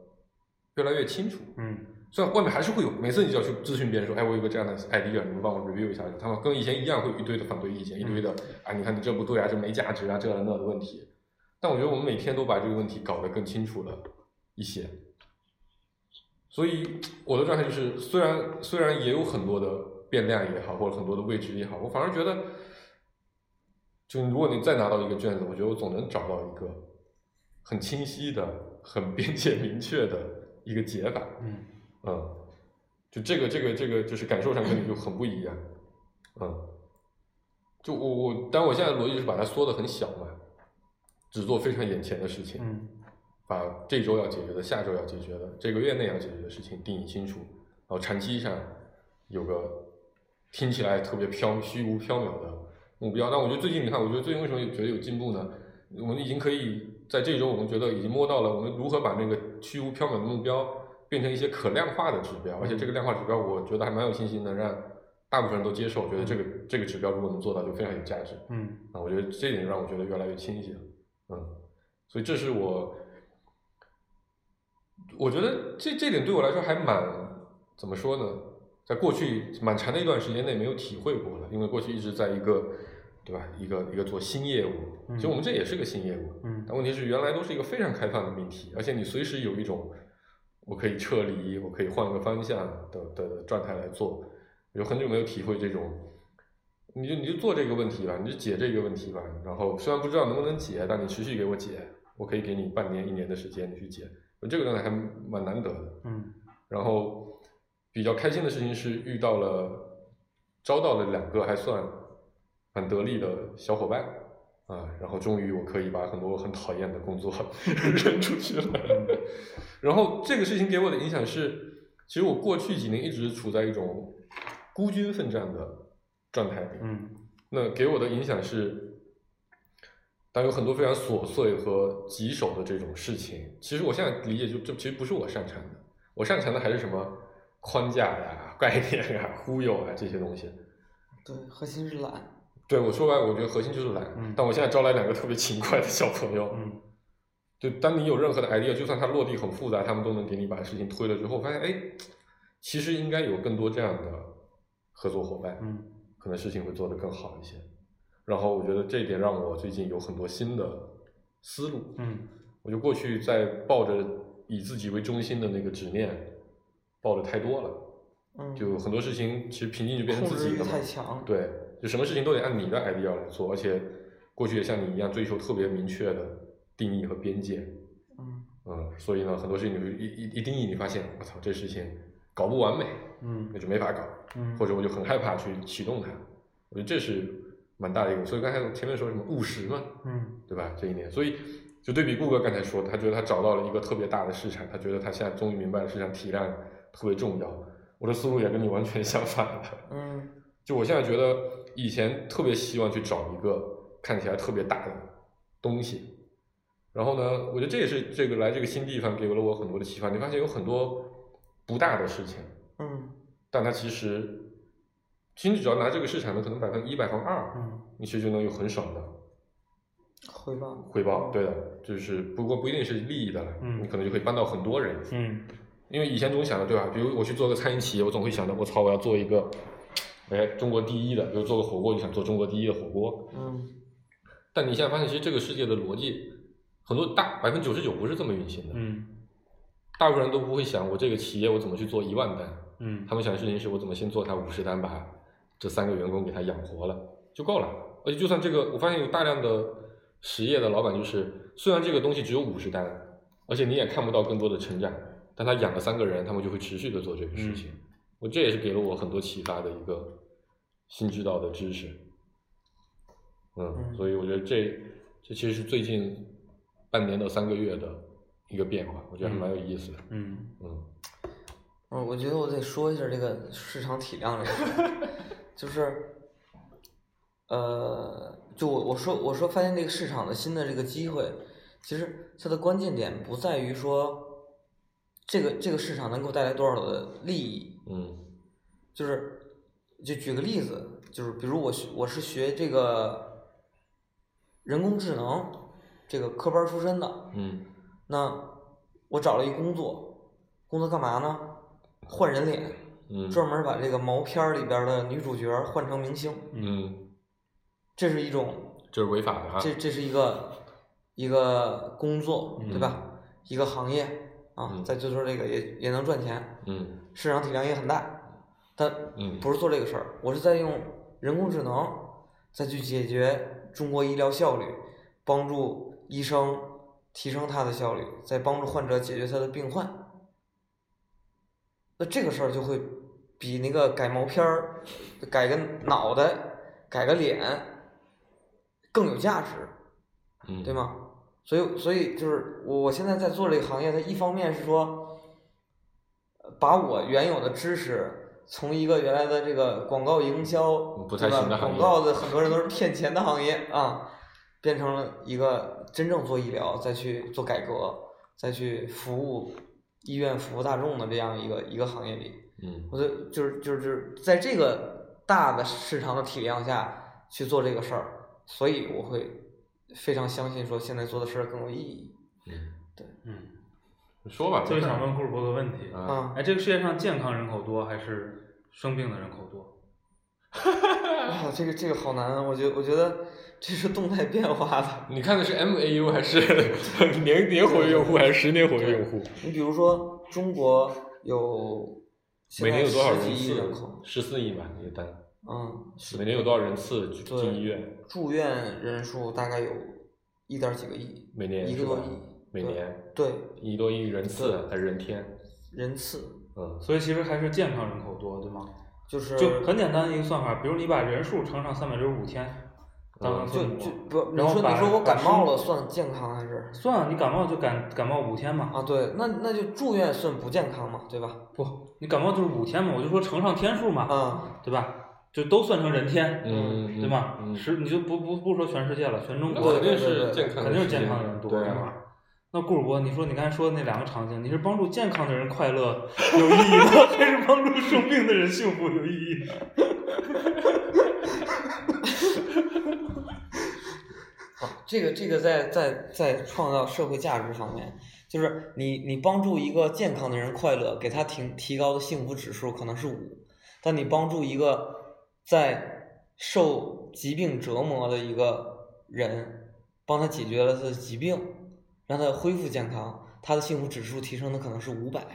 越来越清楚。嗯虽然外面还是会有，每次你就要去咨询别人说，哎，我有个这样的 idea，你们帮我 review 一下。他们跟以前一样，会有一堆的反对意见，一堆的，啊，你看你这不对啊，这没价值啊，这那的问题。但我觉得我们每天都把这个问题搞得更清楚了一些。所以我的状态就是，虽然虽然也有很多的变量也好，或者很多的未知也好，我反而觉得，就如果你再拿到一个卷子，我觉得我总能找到一个很清晰的、很边界明确的一个解法。嗯嗯，就这个这个这个，就是感受上跟你就很不一样。嗯，就我我，但我现在的逻辑是把它缩的很小嘛，只做非常眼前的事情，嗯把这周要解决的、下周要解决的、这个月内要解决的事情定义清楚，然后长期上有个听起来特别飘虚无缥缈的目标。但我觉得最近你看，我觉得最近为什么觉得有进步呢？我们已经可以在这周，我们觉得已经摸到了我们如何把那个虚无缥缈的目标变成一些可量化的指标，而且这个量化指标，我觉得还蛮有信心的让大部分人都接受，觉得这个这个指标如果能做到，就非常有价值。嗯啊，我觉得这点让我觉得越来越清晰了，嗯，所以这是我，我觉得这这点对我来说还蛮怎么说呢，在过去蛮长的一段时间内没有体会过了，因为过去一直在一个对吧，一个一个做新业务，其实我们这也是个新业务，嗯但问题是原来都是一个非常开放的命题，而且你随时有一种我可以撤离，我可以换个方向的的状态来做，有很久没有体会这种。你就你就做这个问题吧，你就解这个问题吧。然后虽然不知道能不能解，但你持续给我解，我可以给你半年、一年的时间你去解。这个状态还蛮难得的。嗯然后比较开心的事情是遇到了，招到了两个还算很得力的小伙伴啊，然后终于我可以把很多很讨厌的工作 扔出去了。然后这个事情给我的影响是，其实我过去几年一直处在一种孤军奋战的状态里。嗯那给我的影响是，当有很多非常琐碎和棘手的这种事情，其实我现在理解就这其实不是我擅长的，我擅长的还是什么框架呀、概念呀、忽悠啊这些东西。对，核心是懒。对我说白，了，我觉得核心就是懒。嗯但我现在招来两个特别勤快的小朋友，嗯就当你有任何的 idea，就算它落地很复杂，他们都能给你把事情推了之后，发现哎，其实应该有更多这样的合作伙伴。嗯可能事情会做得更好一些。然后我觉得这一点让我最近有很多新的思路。嗯我就过去在抱着以自己为中心的那个执念，抱的太多了，嗯，就很多事情其实瓶颈就变成自己的嘛。太强。对，就什么事情都得按你的 idea 来做，而且过去也像你一样追求特别明确的定义和边界。嗯嗯，所以呢，很多事情你会一一一定义，你发现我操，这事情搞不完美，嗯那就没法搞。嗯，或者我就很害怕去启动它。我觉得这是蛮大的一个，所以刚才我前面说什么务实嘛，嗯对吧？这一年，所以就对比顾哥刚才说，他觉得他找到了一个特别大的市场，他觉得他现在终于明白了市场体量特别重要。我的思路也跟你完全相反了，嗯就我现在觉得以前特别希望去找一个看起来特别大的东西，然后呢，我觉得这也是这个来这个新地方给了我很多的启发。你发现有很多不大的事情，嗯但它其实，其实你只要拿这个市场的可能百分之一、百分之二，嗯你其实就能有很爽的回报。回报。对的，就是不过不一定是利益的了，嗯你可能就可以帮到很多人。嗯因为以前总想的对吧？比如我去做个餐饮企业，我总会想着我操，我要做一个，哎，中国第一的，比如做个火锅，就想做中国第一的火锅。嗯但你现在发现，其实这个世界的逻辑，很多大百分之九十九不是这么运行的。嗯大部分人都不会想我这个企业我怎么去做一万单，嗯他们想的事情是我怎么先做它五十单，把这三个员工给他养活了就够了。而且就算这个，我发现有大量的实业的老板，就是虽然这个东西只有五十单，而且你也看不到更多的成长，但他养了三个人，他们就会持续的做这个事情。我这也是给了我很多启发的一个新知道的知识。嗯，嗯所以我觉得这这其实是最近半年到三个月的一个变化，我觉得还蛮有意思的。嗯嗯嗯，我觉得我得说一下这个市场体量这个 就是，呃，就我我说我说发现这个市场的新的这个机会，其实它的关键点不在于说，这个这个市场能给我带来多少的利益，嗯就是就举个例子，就是比如我学我是学这个人工智能这个科班出身的，嗯那我找了一工作，工作干嘛呢？换人脸，嗯专门把这个毛片儿里边儿的女主角换成明星，嗯，这是一种，这是违法的啊。这这是一个一个工作，对吧？一个行业啊，嗯再就说这个也也能赚钱，嗯市场体量也很大，但嗯不是做这个事儿，我是在用人工智能再去解决中国医疗效率，帮助医生提升他的效率，再帮助患者解决他的病患。那这个事儿就会比那个改毛片儿、改个脑袋、改个脸更有价值。嗯，对？吗？所以，所以就是我我现在在做这个行业，它一方面是说，呃把我原有的知识从一个原来的这个广告营销，不太对吧广告的很多人都是骗钱的行业啊，变成了一个真正做医疗，再去做改革，再去服务医院、服务大众的这样一个一个行业里。嗯我就就是就是就是在这个大的市场的体量下去做这个事儿，所以我会非常相信说现在做的事儿更有意义。嗯，对嗯，说吧，就是想问顾主播个问题，啊，啊，哎，这个世界上健康人口多还是生病的人口多？哇，这个这个好难啊！我觉我觉得这是动态变化的。你看的是 MAU 还是 年年活跃用户还是十年活跃用户？你比如说中国有每年有多少十人几亿人次口？？十四亿吧，一个单。嗯，每年有多少人次进对进医院？住院人数大概有一点几个亿，每年一个多亿，每年对一多亿人次还是人天？人次嗯，所以其实还是健康人口多，对吗？就是就很简单的一个算法，比如你把人数乘上三百六十五天，当嗯就就不，你说你说我感冒了算健康还是？算了，你感冒就感感冒五天嘛。啊，对，那那就住院算不健康嘛，对吧？不，你感冒就是五天嘛，我就说乘上天数嘛，啊，对吧？就都算成人天，嗯，对吧？嗯，是你就不不不说全世界了，全中国那肯定是健康肯定是，健康的人多，对对吧啊。？那顾主播，你说你刚才说的那两个场景，你是帮助健康的人快乐有意义呢，还是帮助生病的人幸福有意义 呢？这个这个在在在创造社会价值方面，就是你你帮助一个健康的人快乐，给他提提高的幸福指数可能是五，但你帮助一个在受疾病折磨的一个人，帮他解决了他的疾病，让他恢复健康，他的幸福指数提升的可能是五百。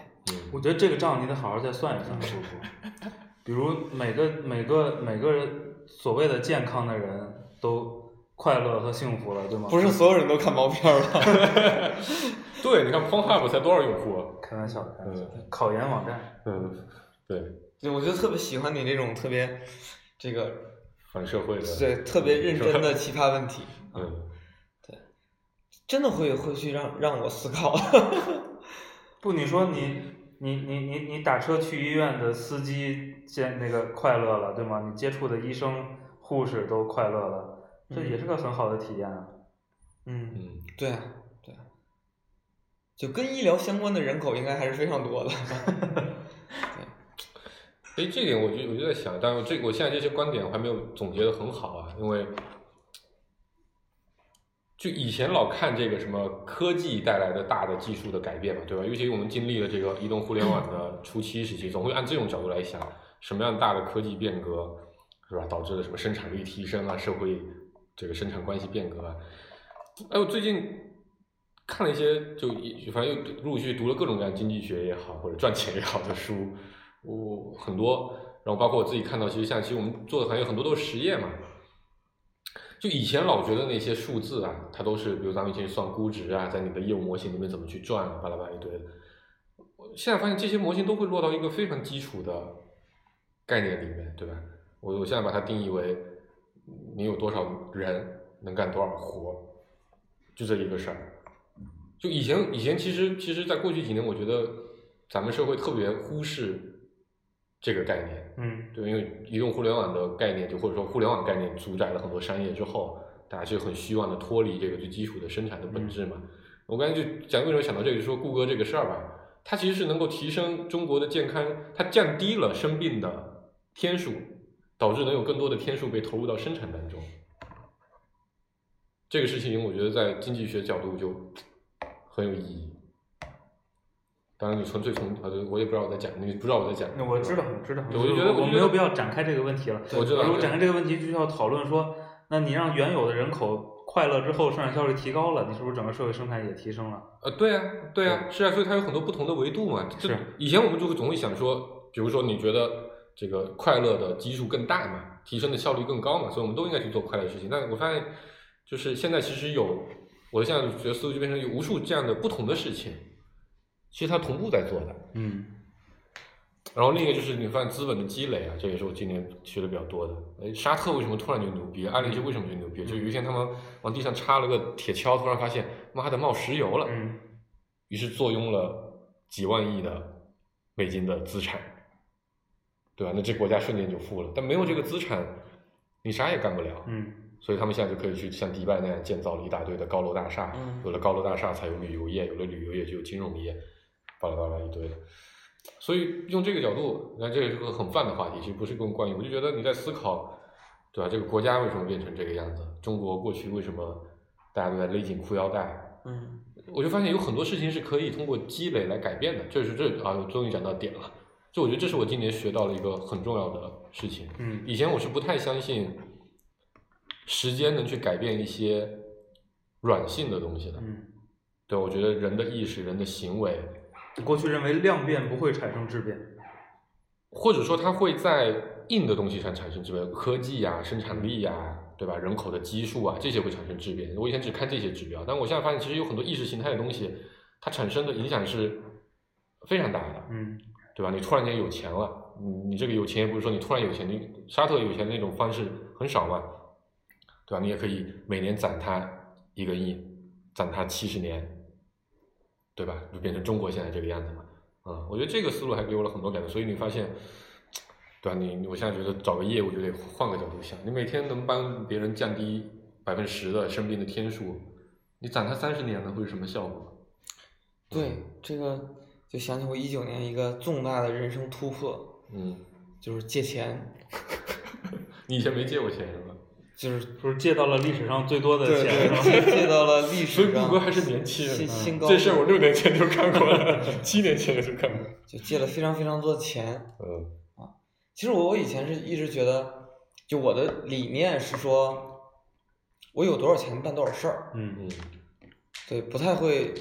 我觉得这个账你得好好再算一算，顾主播。比如每个每个每个人所谓的健康的人都快乐和幸福了，对吗？不是所有人都看毛片儿吧？对，你看 Pornhub 才多少用户啊？开玩笑，开玩笑嗯。考研网站，嗯，对，对，我就特别喜欢你这种特别这个反社会的，对特别认真的奇葩问题。嗯，对真的会会去让让我思考。不，你说你你你你你打车去医院的司机见那个快乐了，对吗？你接触的医生护士都快乐了，这也是个很好的体验啊。嗯，嗯，对啊，对啊，就跟医疗相关的人口应该还是非常多的。哎，这点我就我就在想，但是这我现在这些观点我还没有总结的很好啊，因为就以前老看这个什么科技带来的大的技术的改变嘛，对吧？尤其我们经历了这个移动互联网的初期时期，总会按这种角度来想，什么样大的科技变革是吧，导致了什么生产力提升啊，社会这个生产关系变革啊。哎，我最近看了一些，就反正又陆续读了各种各样经济学也好，或者赚钱也好的书，我很多，然后包括我自己看到，其实像其实我们做的行业很多都是实验嘛。就以前老觉得那些数字啊，它都是，比如咱们以前算估值啊，在你的业务模型里面怎么去赚啊，巴拉巴拉一堆的。我现在发现这些模型都会落到一个非常基础的概念里面，对吧？我我现在把它定义为你有多少人能干多少活，就这一个事儿。就以前以前其实其实，在过去几年，我觉得咱们社会特别忽视这个概念，嗯对，因为移动互联网的概念，就或者说互联网概念主宰了很多商业之后，大家就很希望的脱离这个最基础的生产的本质嘛。我刚才就讲为什么想到这个，就说谷歌这个事儿吧，它其实是能够提升中国的健康，它降低了生病的天数，导致能有更多的天数被投入到生产当中。这个事情，我觉得在经济学角度就很有意义。当然，你纯粹从呃，我也不知道我在讲，你不知道我在讲。那我知道，我知道，我就觉得我觉得我没有必要展开这个问题了。我知道如果展开这个问题，就需要讨论说，那你让原有的人口快乐之后，生产效率提高了，你是不是整个社会生产也提升了？呃，对啊，对啊，是啊，所以它有很多不同的维度嘛。这是以前我们就会总会想说，比如说你觉得这个快乐的基数更大嘛，提升的效率更高嘛，所以我们都应该去做快乐的事情。但我发现，就是现在其实有，我现在觉得思路就变成有无数这样的不同的事情，其实它同步在做的。嗯然后另一个就是你发现资本的积累啊，这也是我今年学的比较多的。哎，沙特为什么突然就牛逼？阿联酋为什么就牛逼？就有一天他们往地上插了个铁锹，突然发现妈的冒石油了。嗯于是坐拥了几万亿的美金的资产，对吧？那这国家瞬间就富了。但没有这个资产，你啥也干不了。嗯所以他们现在就可以去像迪拜那样建造了一大堆的高楼大厦，嗯有了高楼大厦才有旅游业，有了旅游业就有金融业，巴拉巴拉一堆的。所以用这个角度，那这个是个很泛的话题，其实不是更关于，我就觉得你在思考，对吧？这个国家为什么变成这个样子？中国过去为什么大家都在勒紧裤腰带？嗯我就发现有很多事情是可以通过积累来改变的，这是这啊，终于讲到点了。就我觉得这是我今年学到了一个很重要的事情。嗯以前我是不太相信时间能去改变一些软性的东西的。嗯，对，我觉得人的意识、人的行为，过去认为量变不会产生质变。或者说它会在硬的东西上产生质变，科技呀、生产力呀、对吧？人口的基数啊，这些会产生质变。我以前只看这些指标，但我现在发现，其实有很多意识形态的东西，它产生的影响是非常大的。嗯对吧？你突然间有钱了，你你这个有钱也不是说你突然有钱，你沙特有钱那种方式很少嘛，对吧？你也可以每年攒他一个亿，攒他七十年，对吧？就变成中国现在这个样子嘛。啊、我觉得这个思路还给我了很多感觉，所以你发现，对吧？你我现在觉得找个业务就得换个角度想，你每天能帮别人降低百分之十的生病的天数，你攒他三十年了会是什么效果？对，这个就想起我一九年一个重大的人生突破，嗯，就是借钱，你以前没借过钱是吧？就是不是借到了历史上最多的钱？借借到了历所以史上，谷歌还是年轻人新嗯新高这事儿我六年前就看过了，七年前就看过。就借了非常非常多的钱。嗯啊其实我我以前是一直觉得，就我的理念是说，我有多少钱办多少事儿，嗯嗯，对，不太会，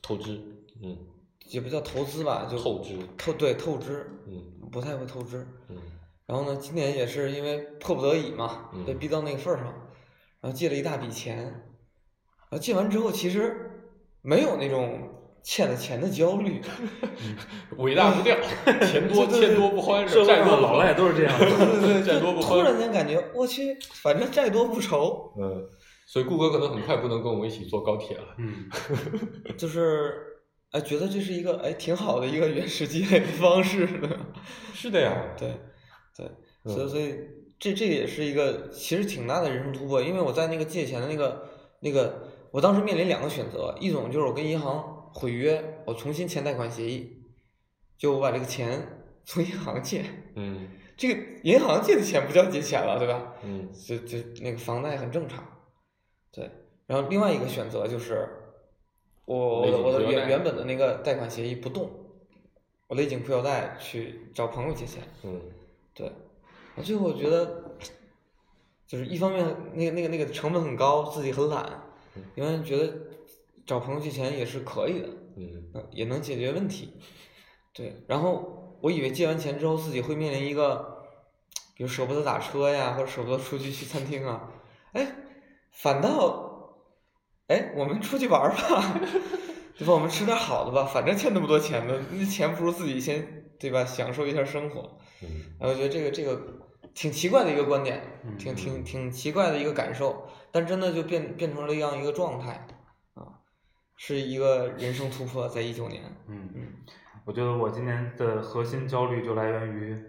投资，嗯，也不叫投资吧，就透支，透对透支，嗯不太会透支。嗯然后呢，今年也是因为迫不得已嘛，嗯被逼到那个份儿上，然后借了一大笔钱，然后借完之后其实没有那种欠了钱的焦虑，尾大不掉，钱多对对对欠多不欢，债多老赖都是这样 的。对对债多不突然。间感觉我去，反正债多不愁，嗯，所以顾哥可能很快不能跟我们一起坐高铁了。嗯就是哎觉得这是一个哎挺好的一个原始积累的方式的，是的呀，对对，嗯所以所以这这也是一个其实挺大的人生突破，因为我在那个借钱的那个那个，我当时面临两个选择，一种就是我跟银行毁约，我重新签贷款协议，就我把这个钱 从银行借，嗯这个银行借的钱不叫借钱了，对吧？嗯就就那个房贷很正常，对。然后另外一个选择就是，我我的我的原原本的那个贷款协议不动，我勒紧裤腰带去找朋友借钱，嗯对。我最后我觉得，就是一方面那个那个那个成本很高，自己很懒嗯，另外觉得找朋友借钱也是可以的，嗯呃也能解决问题。对，然后我以为借完钱之后自己会面临一个，比如舍不得打车呀，或者舍不得出去去餐厅啊，哎，反倒，哎，我们出去玩儿吧，对吧？我们吃点好的吧，反正欠那么多钱呢，那钱不如自己先对吧，享受一下生活。嗯然后我觉得这个这个挺奇怪的一个观点，嗯挺挺挺奇怪的一个感受，但真的就变变成了这样一个状态，啊，是一个人生突破，在一九年。嗯嗯，我觉得我今年的核心焦虑就来源于，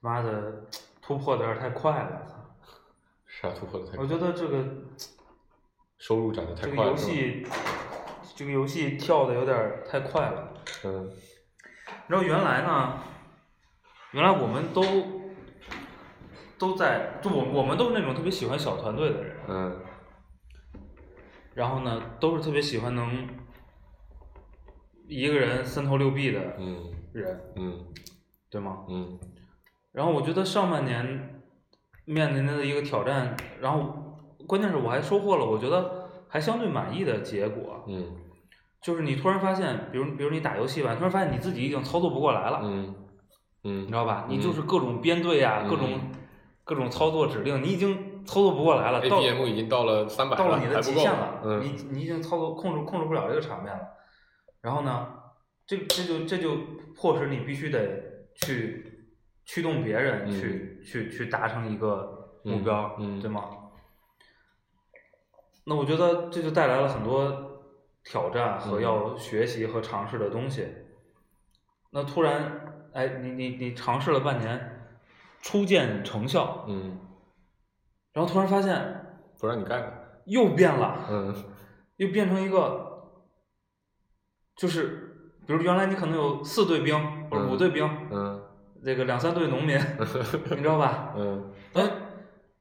他妈的突破的有点太快了。操啥突破的太快我觉得这个收入涨得太这个快了，这个游戏，这个游戏跳的有点儿太快了。嗯。然后原来呢，原来我们都都在，就我我们都是那种特别喜欢小团队的人，嗯。然后呢，都是特别喜欢能一个人三头六臂的嗯人，嗯。对吗？嗯。然后我觉得上半年面临的一个挑战，然后关键是我还收获了我觉得还相对满意的结果，嗯就是你突然发现，比如比如你打游戏吧，突然发现你自己已经操作不过来了，嗯嗯你知道吧？嗯你就是各种编队啊、嗯各种各种操作指令，你已经操作不过来了，到，APM 已经到了三百到了你的极限了，嗯你你已经操作控制控制不了这个场面了。然后呢，这这就这就迫使你必须得去驱动别人嗯去、去去达成一个目标，对吗？那我觉得这就带来了很多挑战和嗯要学习和尝试的东西。那突然，哎，你你你尝试了半年，初见成效，嗯，然后突然发现不让你干了，又变了，嗯又变成一个，就是比如原来你可能有四队兵或者五嗯队兵，嗯这个两三队农民，你知道吧？嗯哎，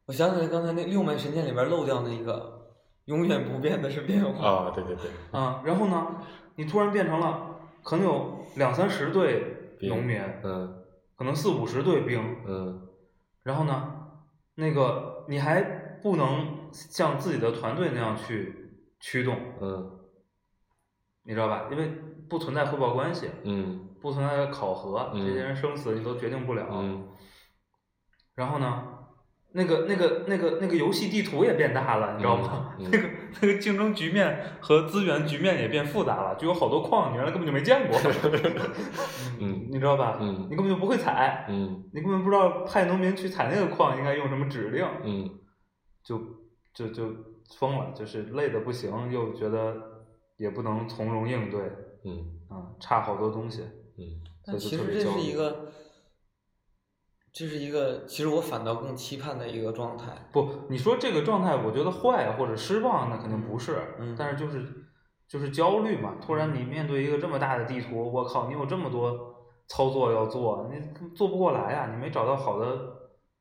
我想起来刚才那六脉神剑里边漏掉那一个，永远不变的是变化。啊，对对对，啊、然后呢，你突然变成了可能有两三十队农民，嗯可能四五十队兵，嗯然后呢，那个你还不能像自己的团队那样去驱动，嗯你知道吧？因为不存在汇报关系，嗯不存在考核，嗯这些人生死你都决定不了。嗯然后呢，那个那个那个那个游戏地图也变大了，你知道吗？嗯嗯。那个那个竞争局面和资源局面也变复杂了，就有好多矿你原来根本就没见过，嗯。你知道吧？嗯。你根本就不会采，嗯。你根本不知道派农民去采那个矿应该用什么指令，嗯。就就就疯了，就是累的不行，又觉得也不能从容应对，嗯。啊、差好多东西，嗯。所以就但其实这特别焦虑是一个，这是一个，其实我反倒更期盼的一个状态。不，你说这个状态，我觉得坏或者失望，那肯定不是，嗯但是就是就是焦虑嘛。突然你面对一个这么大的地图，我靠，你有这么多操作要做，你做不过来呀、你没找到好的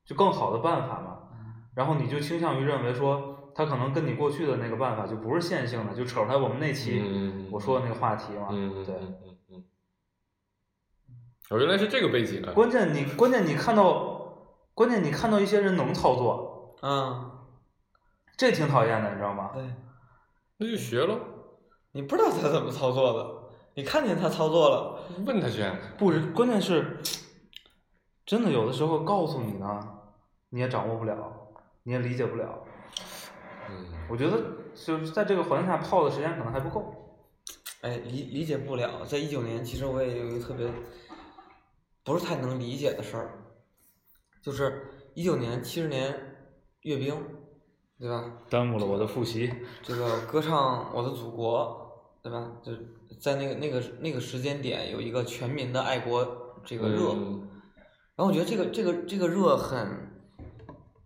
就更好的办法嘛。然后你就倾向于认为说，他可能跟你过去的那个办法就不是线性的，就扯出来我们那期嗯我说的那个话题嘛。嗯对，嗯嗯嗯，哦，原来是这个背景啊，关键你关键你看到，关键你看到一些人能操作，嗯，这挺讨厌的，你知道吗？对，那就学喽，你不知道他怎么操作的，你看见他操作了，问他去，不是，关键是，真的有的时候告诉你呢，你也掌握不了，你也理解不了。嗯我觉得就是在这个环境下泡的时间可能还不够。哎，理理解不了。在一九年，其实我也有一个特别不是太能理解的事儿，就是一九年七十年阅兵，对吧？耽误了我的复习。这个歌唱我的祖国，对吧？就在那个那个那个时间点，有一个全民的爱国这个热，嗯然后我觉得这个这个这个热很，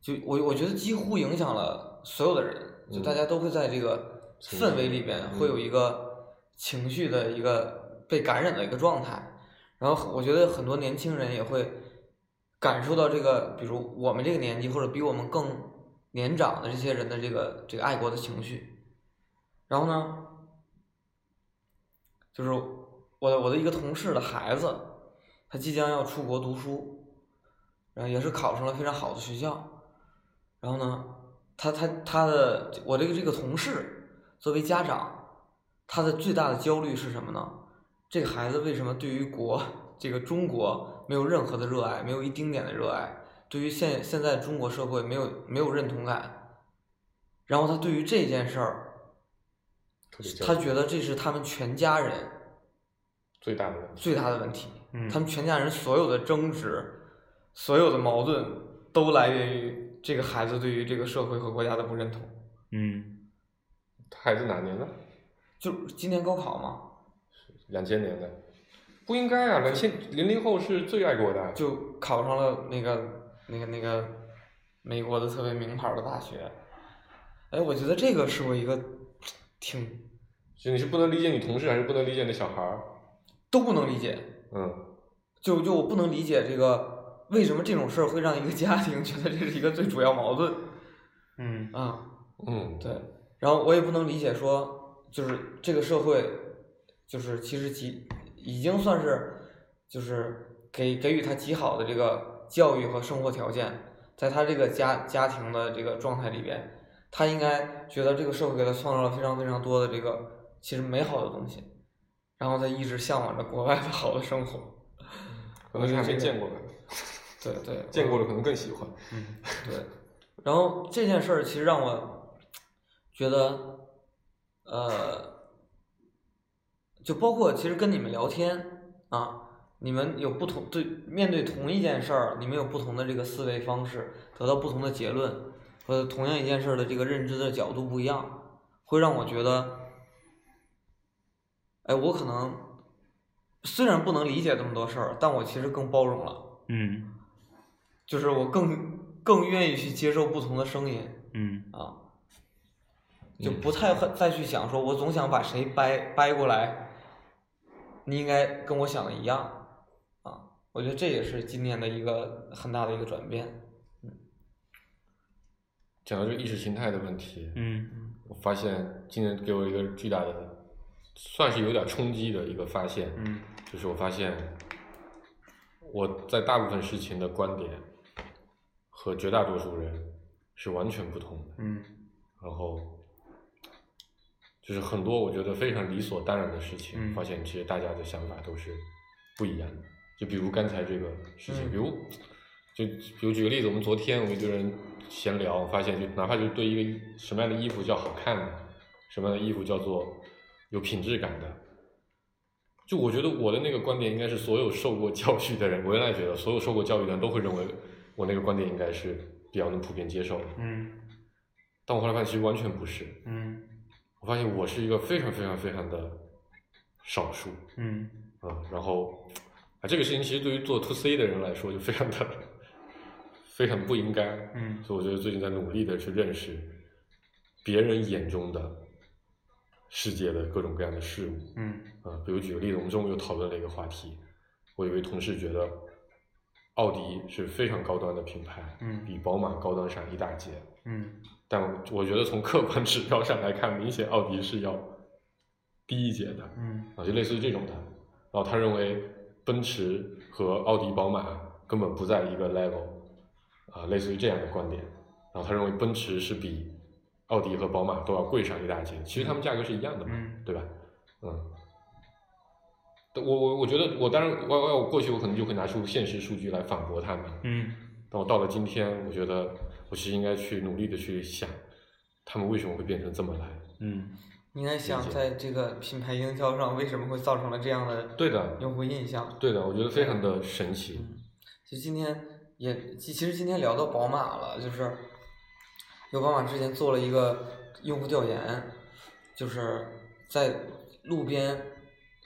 就我我觉得几乎影响了所有的人，就嗯大家都会在这个氛围里边嗯会有一个情绪的一个被感染的一个状态，然后我觉得很多年轻人也会感受到这个，比如我们这个年纪或者比我们更年长的这些人的这个这个爱国的情绪，然后呢，就是我的我的一个同事的孩子，他即将要出国读书，然后也是考上了非常好的学校，然后呢，他他他的我这个这个同事作为家长，他的最大的焦虑是什么呢？这个孩子为什么对于国这个中国没有任何的热爱，没有一丁点的热爱？对于现现在中国社会没有没有认同感，然后他对于这件事儿，他觉得这是他们全家人最大的问题，最大的问题。嗯，他们全家人所有的争执、所有的矛盾，都来源于这个孩子对于这个社会和国家的不认同。嗯孩子哪年的？就今年高考嘛，两千年的，不应该啊，两千零零后是最爱国的，就考上了那个那个那个美国的特别名牌的大学。哎，我觉得这个是我一个挺就你是不能理解你同事，还是不能理解那小孩儿？都不能理解，嗯。就就我不能理解这个为什么这种事儿会让一个家庭觉得这是一个最主要矛盾。嗯。啊。嗯，对，然后我也不能理解说，就是这个社会，就是其实极已经算是，就是给给予他极好的这个教育和生活条件，在他这个家家庭的这个状态里边，他应该觉得这个社会给他创造了非常非常多的这个其实美好的东西，然后他一直向往着国外的好的生活。可能是还没见过吧，对对，见过了可能更喜欢。嗯对，然后这件事儿其实让我觉得，呃，就包括其实跟你们聊天啊，你们有不同对面对同一件事儿，你们有不同的这个思维方式，得到不同的结论，和同样一件事儿的这个认知的角度不一样，会让我觉得，哎，我可能虽然不能理解这么多事儿，但我其实更包容了，嗯。就是我更更愿意去接受不同的声音嗯。啊，就嗯不太会再去想说，我总想把谁掰掰过来，你应该跟我想的一样啊，我觉得这也是今年的一个很大的一个转变。嗯。讲到这个意识形态的问题，嗯。我发现今年给我一个巨大的，算是有点冲击的一个发现，嗯。就是我发现我在大部分事情的观点和绝大多数人是完全不同的，嗯。然后就是很多我觉得非常理所当然的事情，嗯。发现其实大家的想法都是不一样的。就比如刚才这个事情，嗯。比如就比如举个例子，我们昨天我们一堆人闲聊，发现就哪怕就对一个什么样的衣服叫好看的，什么样的衣服叫做有品质感的，就我觉得我的那个观点应该是所有受过教育的人，我原来觉得所有受过教育的人都会认为我那个观点应该是比较能普遍接受的，嗯。但我后来发现其实完全不是，嗯我发现我是一个非常非常非常的少数嗯。啊、然后啊这个事情其实对于做 to C 的人来说就非常的非常不应该，嗯。所以我觉得最近在努力的去认识别人眼中的世界的各种各样的事物，嗯。啊，比如举个例子，我们中午又讨论了一个话题，我有一位同事觉得奥迪是非常高端的品牌，嗯。比宝马高端上一大截，嗯但我我觉得从客观指标上来看，明显奥迪是要低一截的，嗯啊，就类似于这种的。然后他认为奔驰和奥迪、宝马根本不在一个 level，啊，类似于这样的观点。然后他认为奔驰是比奥迪和宝马都要贵上一大截，其实他们价格是一样的嘛，嗯对吧？嗯。我我我觉得我当然我我我过去我可能就会拿出现实数据来反驳他们，嗯但我到了今天，我觉得我其实应该去努力的去想，他们为什么会变成这么来？嗯应该想在这个品牌营销上，为什么会造成了这样的对的，用户印象？对的，我觉得非常的神奇。其实今天也，其其实今天聊到宝马了，就是有宝马之前做了一个用户调研，就是在路边、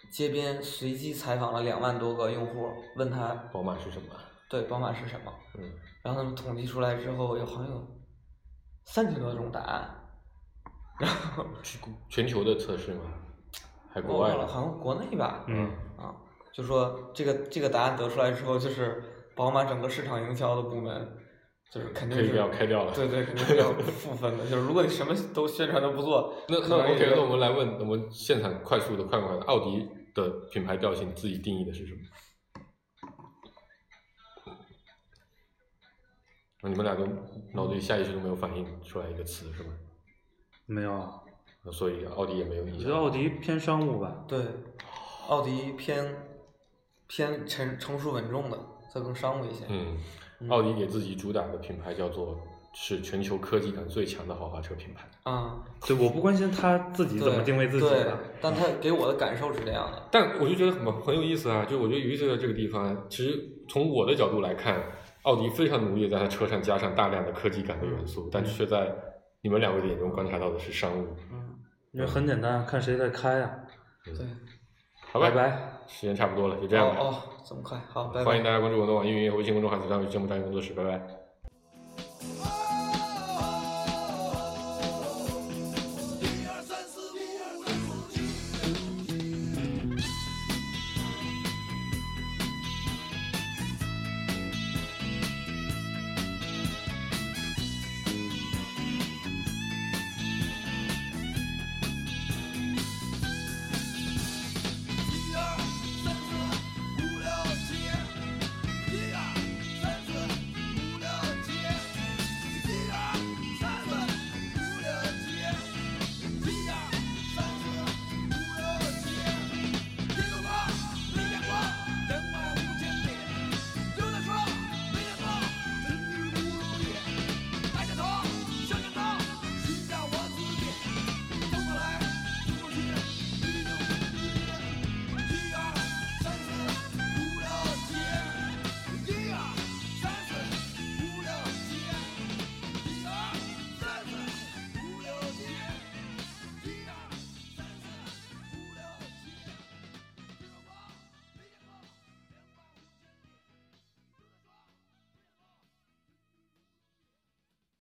街边随机采访了两万多个用户，问他宝马是什么？对宝马是什么，嗯，然后他们统计出来之后，有好像有三千多种答案，然后 是全球的测试吗？还国外的？好像国内吧，嗯啊，就说这个这个答案得出来之后，就是宝马整个市场营销的部门，就是肯定是要开掉了。对对，肯定是要负分的。就是如果你什么都宣传都不做，那那 OK，那我们来问，我们现场快速的、快快的，奥迪的品牌调性自己定义的是什么？你们俩都脑子里下意识都没有反应出来一个词是吗？没有啊，所以奥迪也没有印象。我觉得奥迪偏商务吧。对，奥迪偏偏成成熟稳重的，它更商务一些。嗯，嗯奥迪给自己主打的品牌叫做是全球科技感最强的豪华车品牌。啊，对，我不关心他自己怎么定位自己对的。，但它给我的感受是这样的。但我就觉得很很有意思啊，就我觉得有意思的这个地方，其实从我的角度来看，奥迪非常努力地在它车上加上大量的科技感的元素，但却在你们两位的眼中观察到的是商务。嗯，因为很简单，看谁在开啊、对。好吧，拜拜。时间差不多了，就这样吧。哦哦，这么快？好，拜拜。欢迎大家关注我的网易云音乐微信公众号“子章与节目张宇工作室”，拜拜。Oh,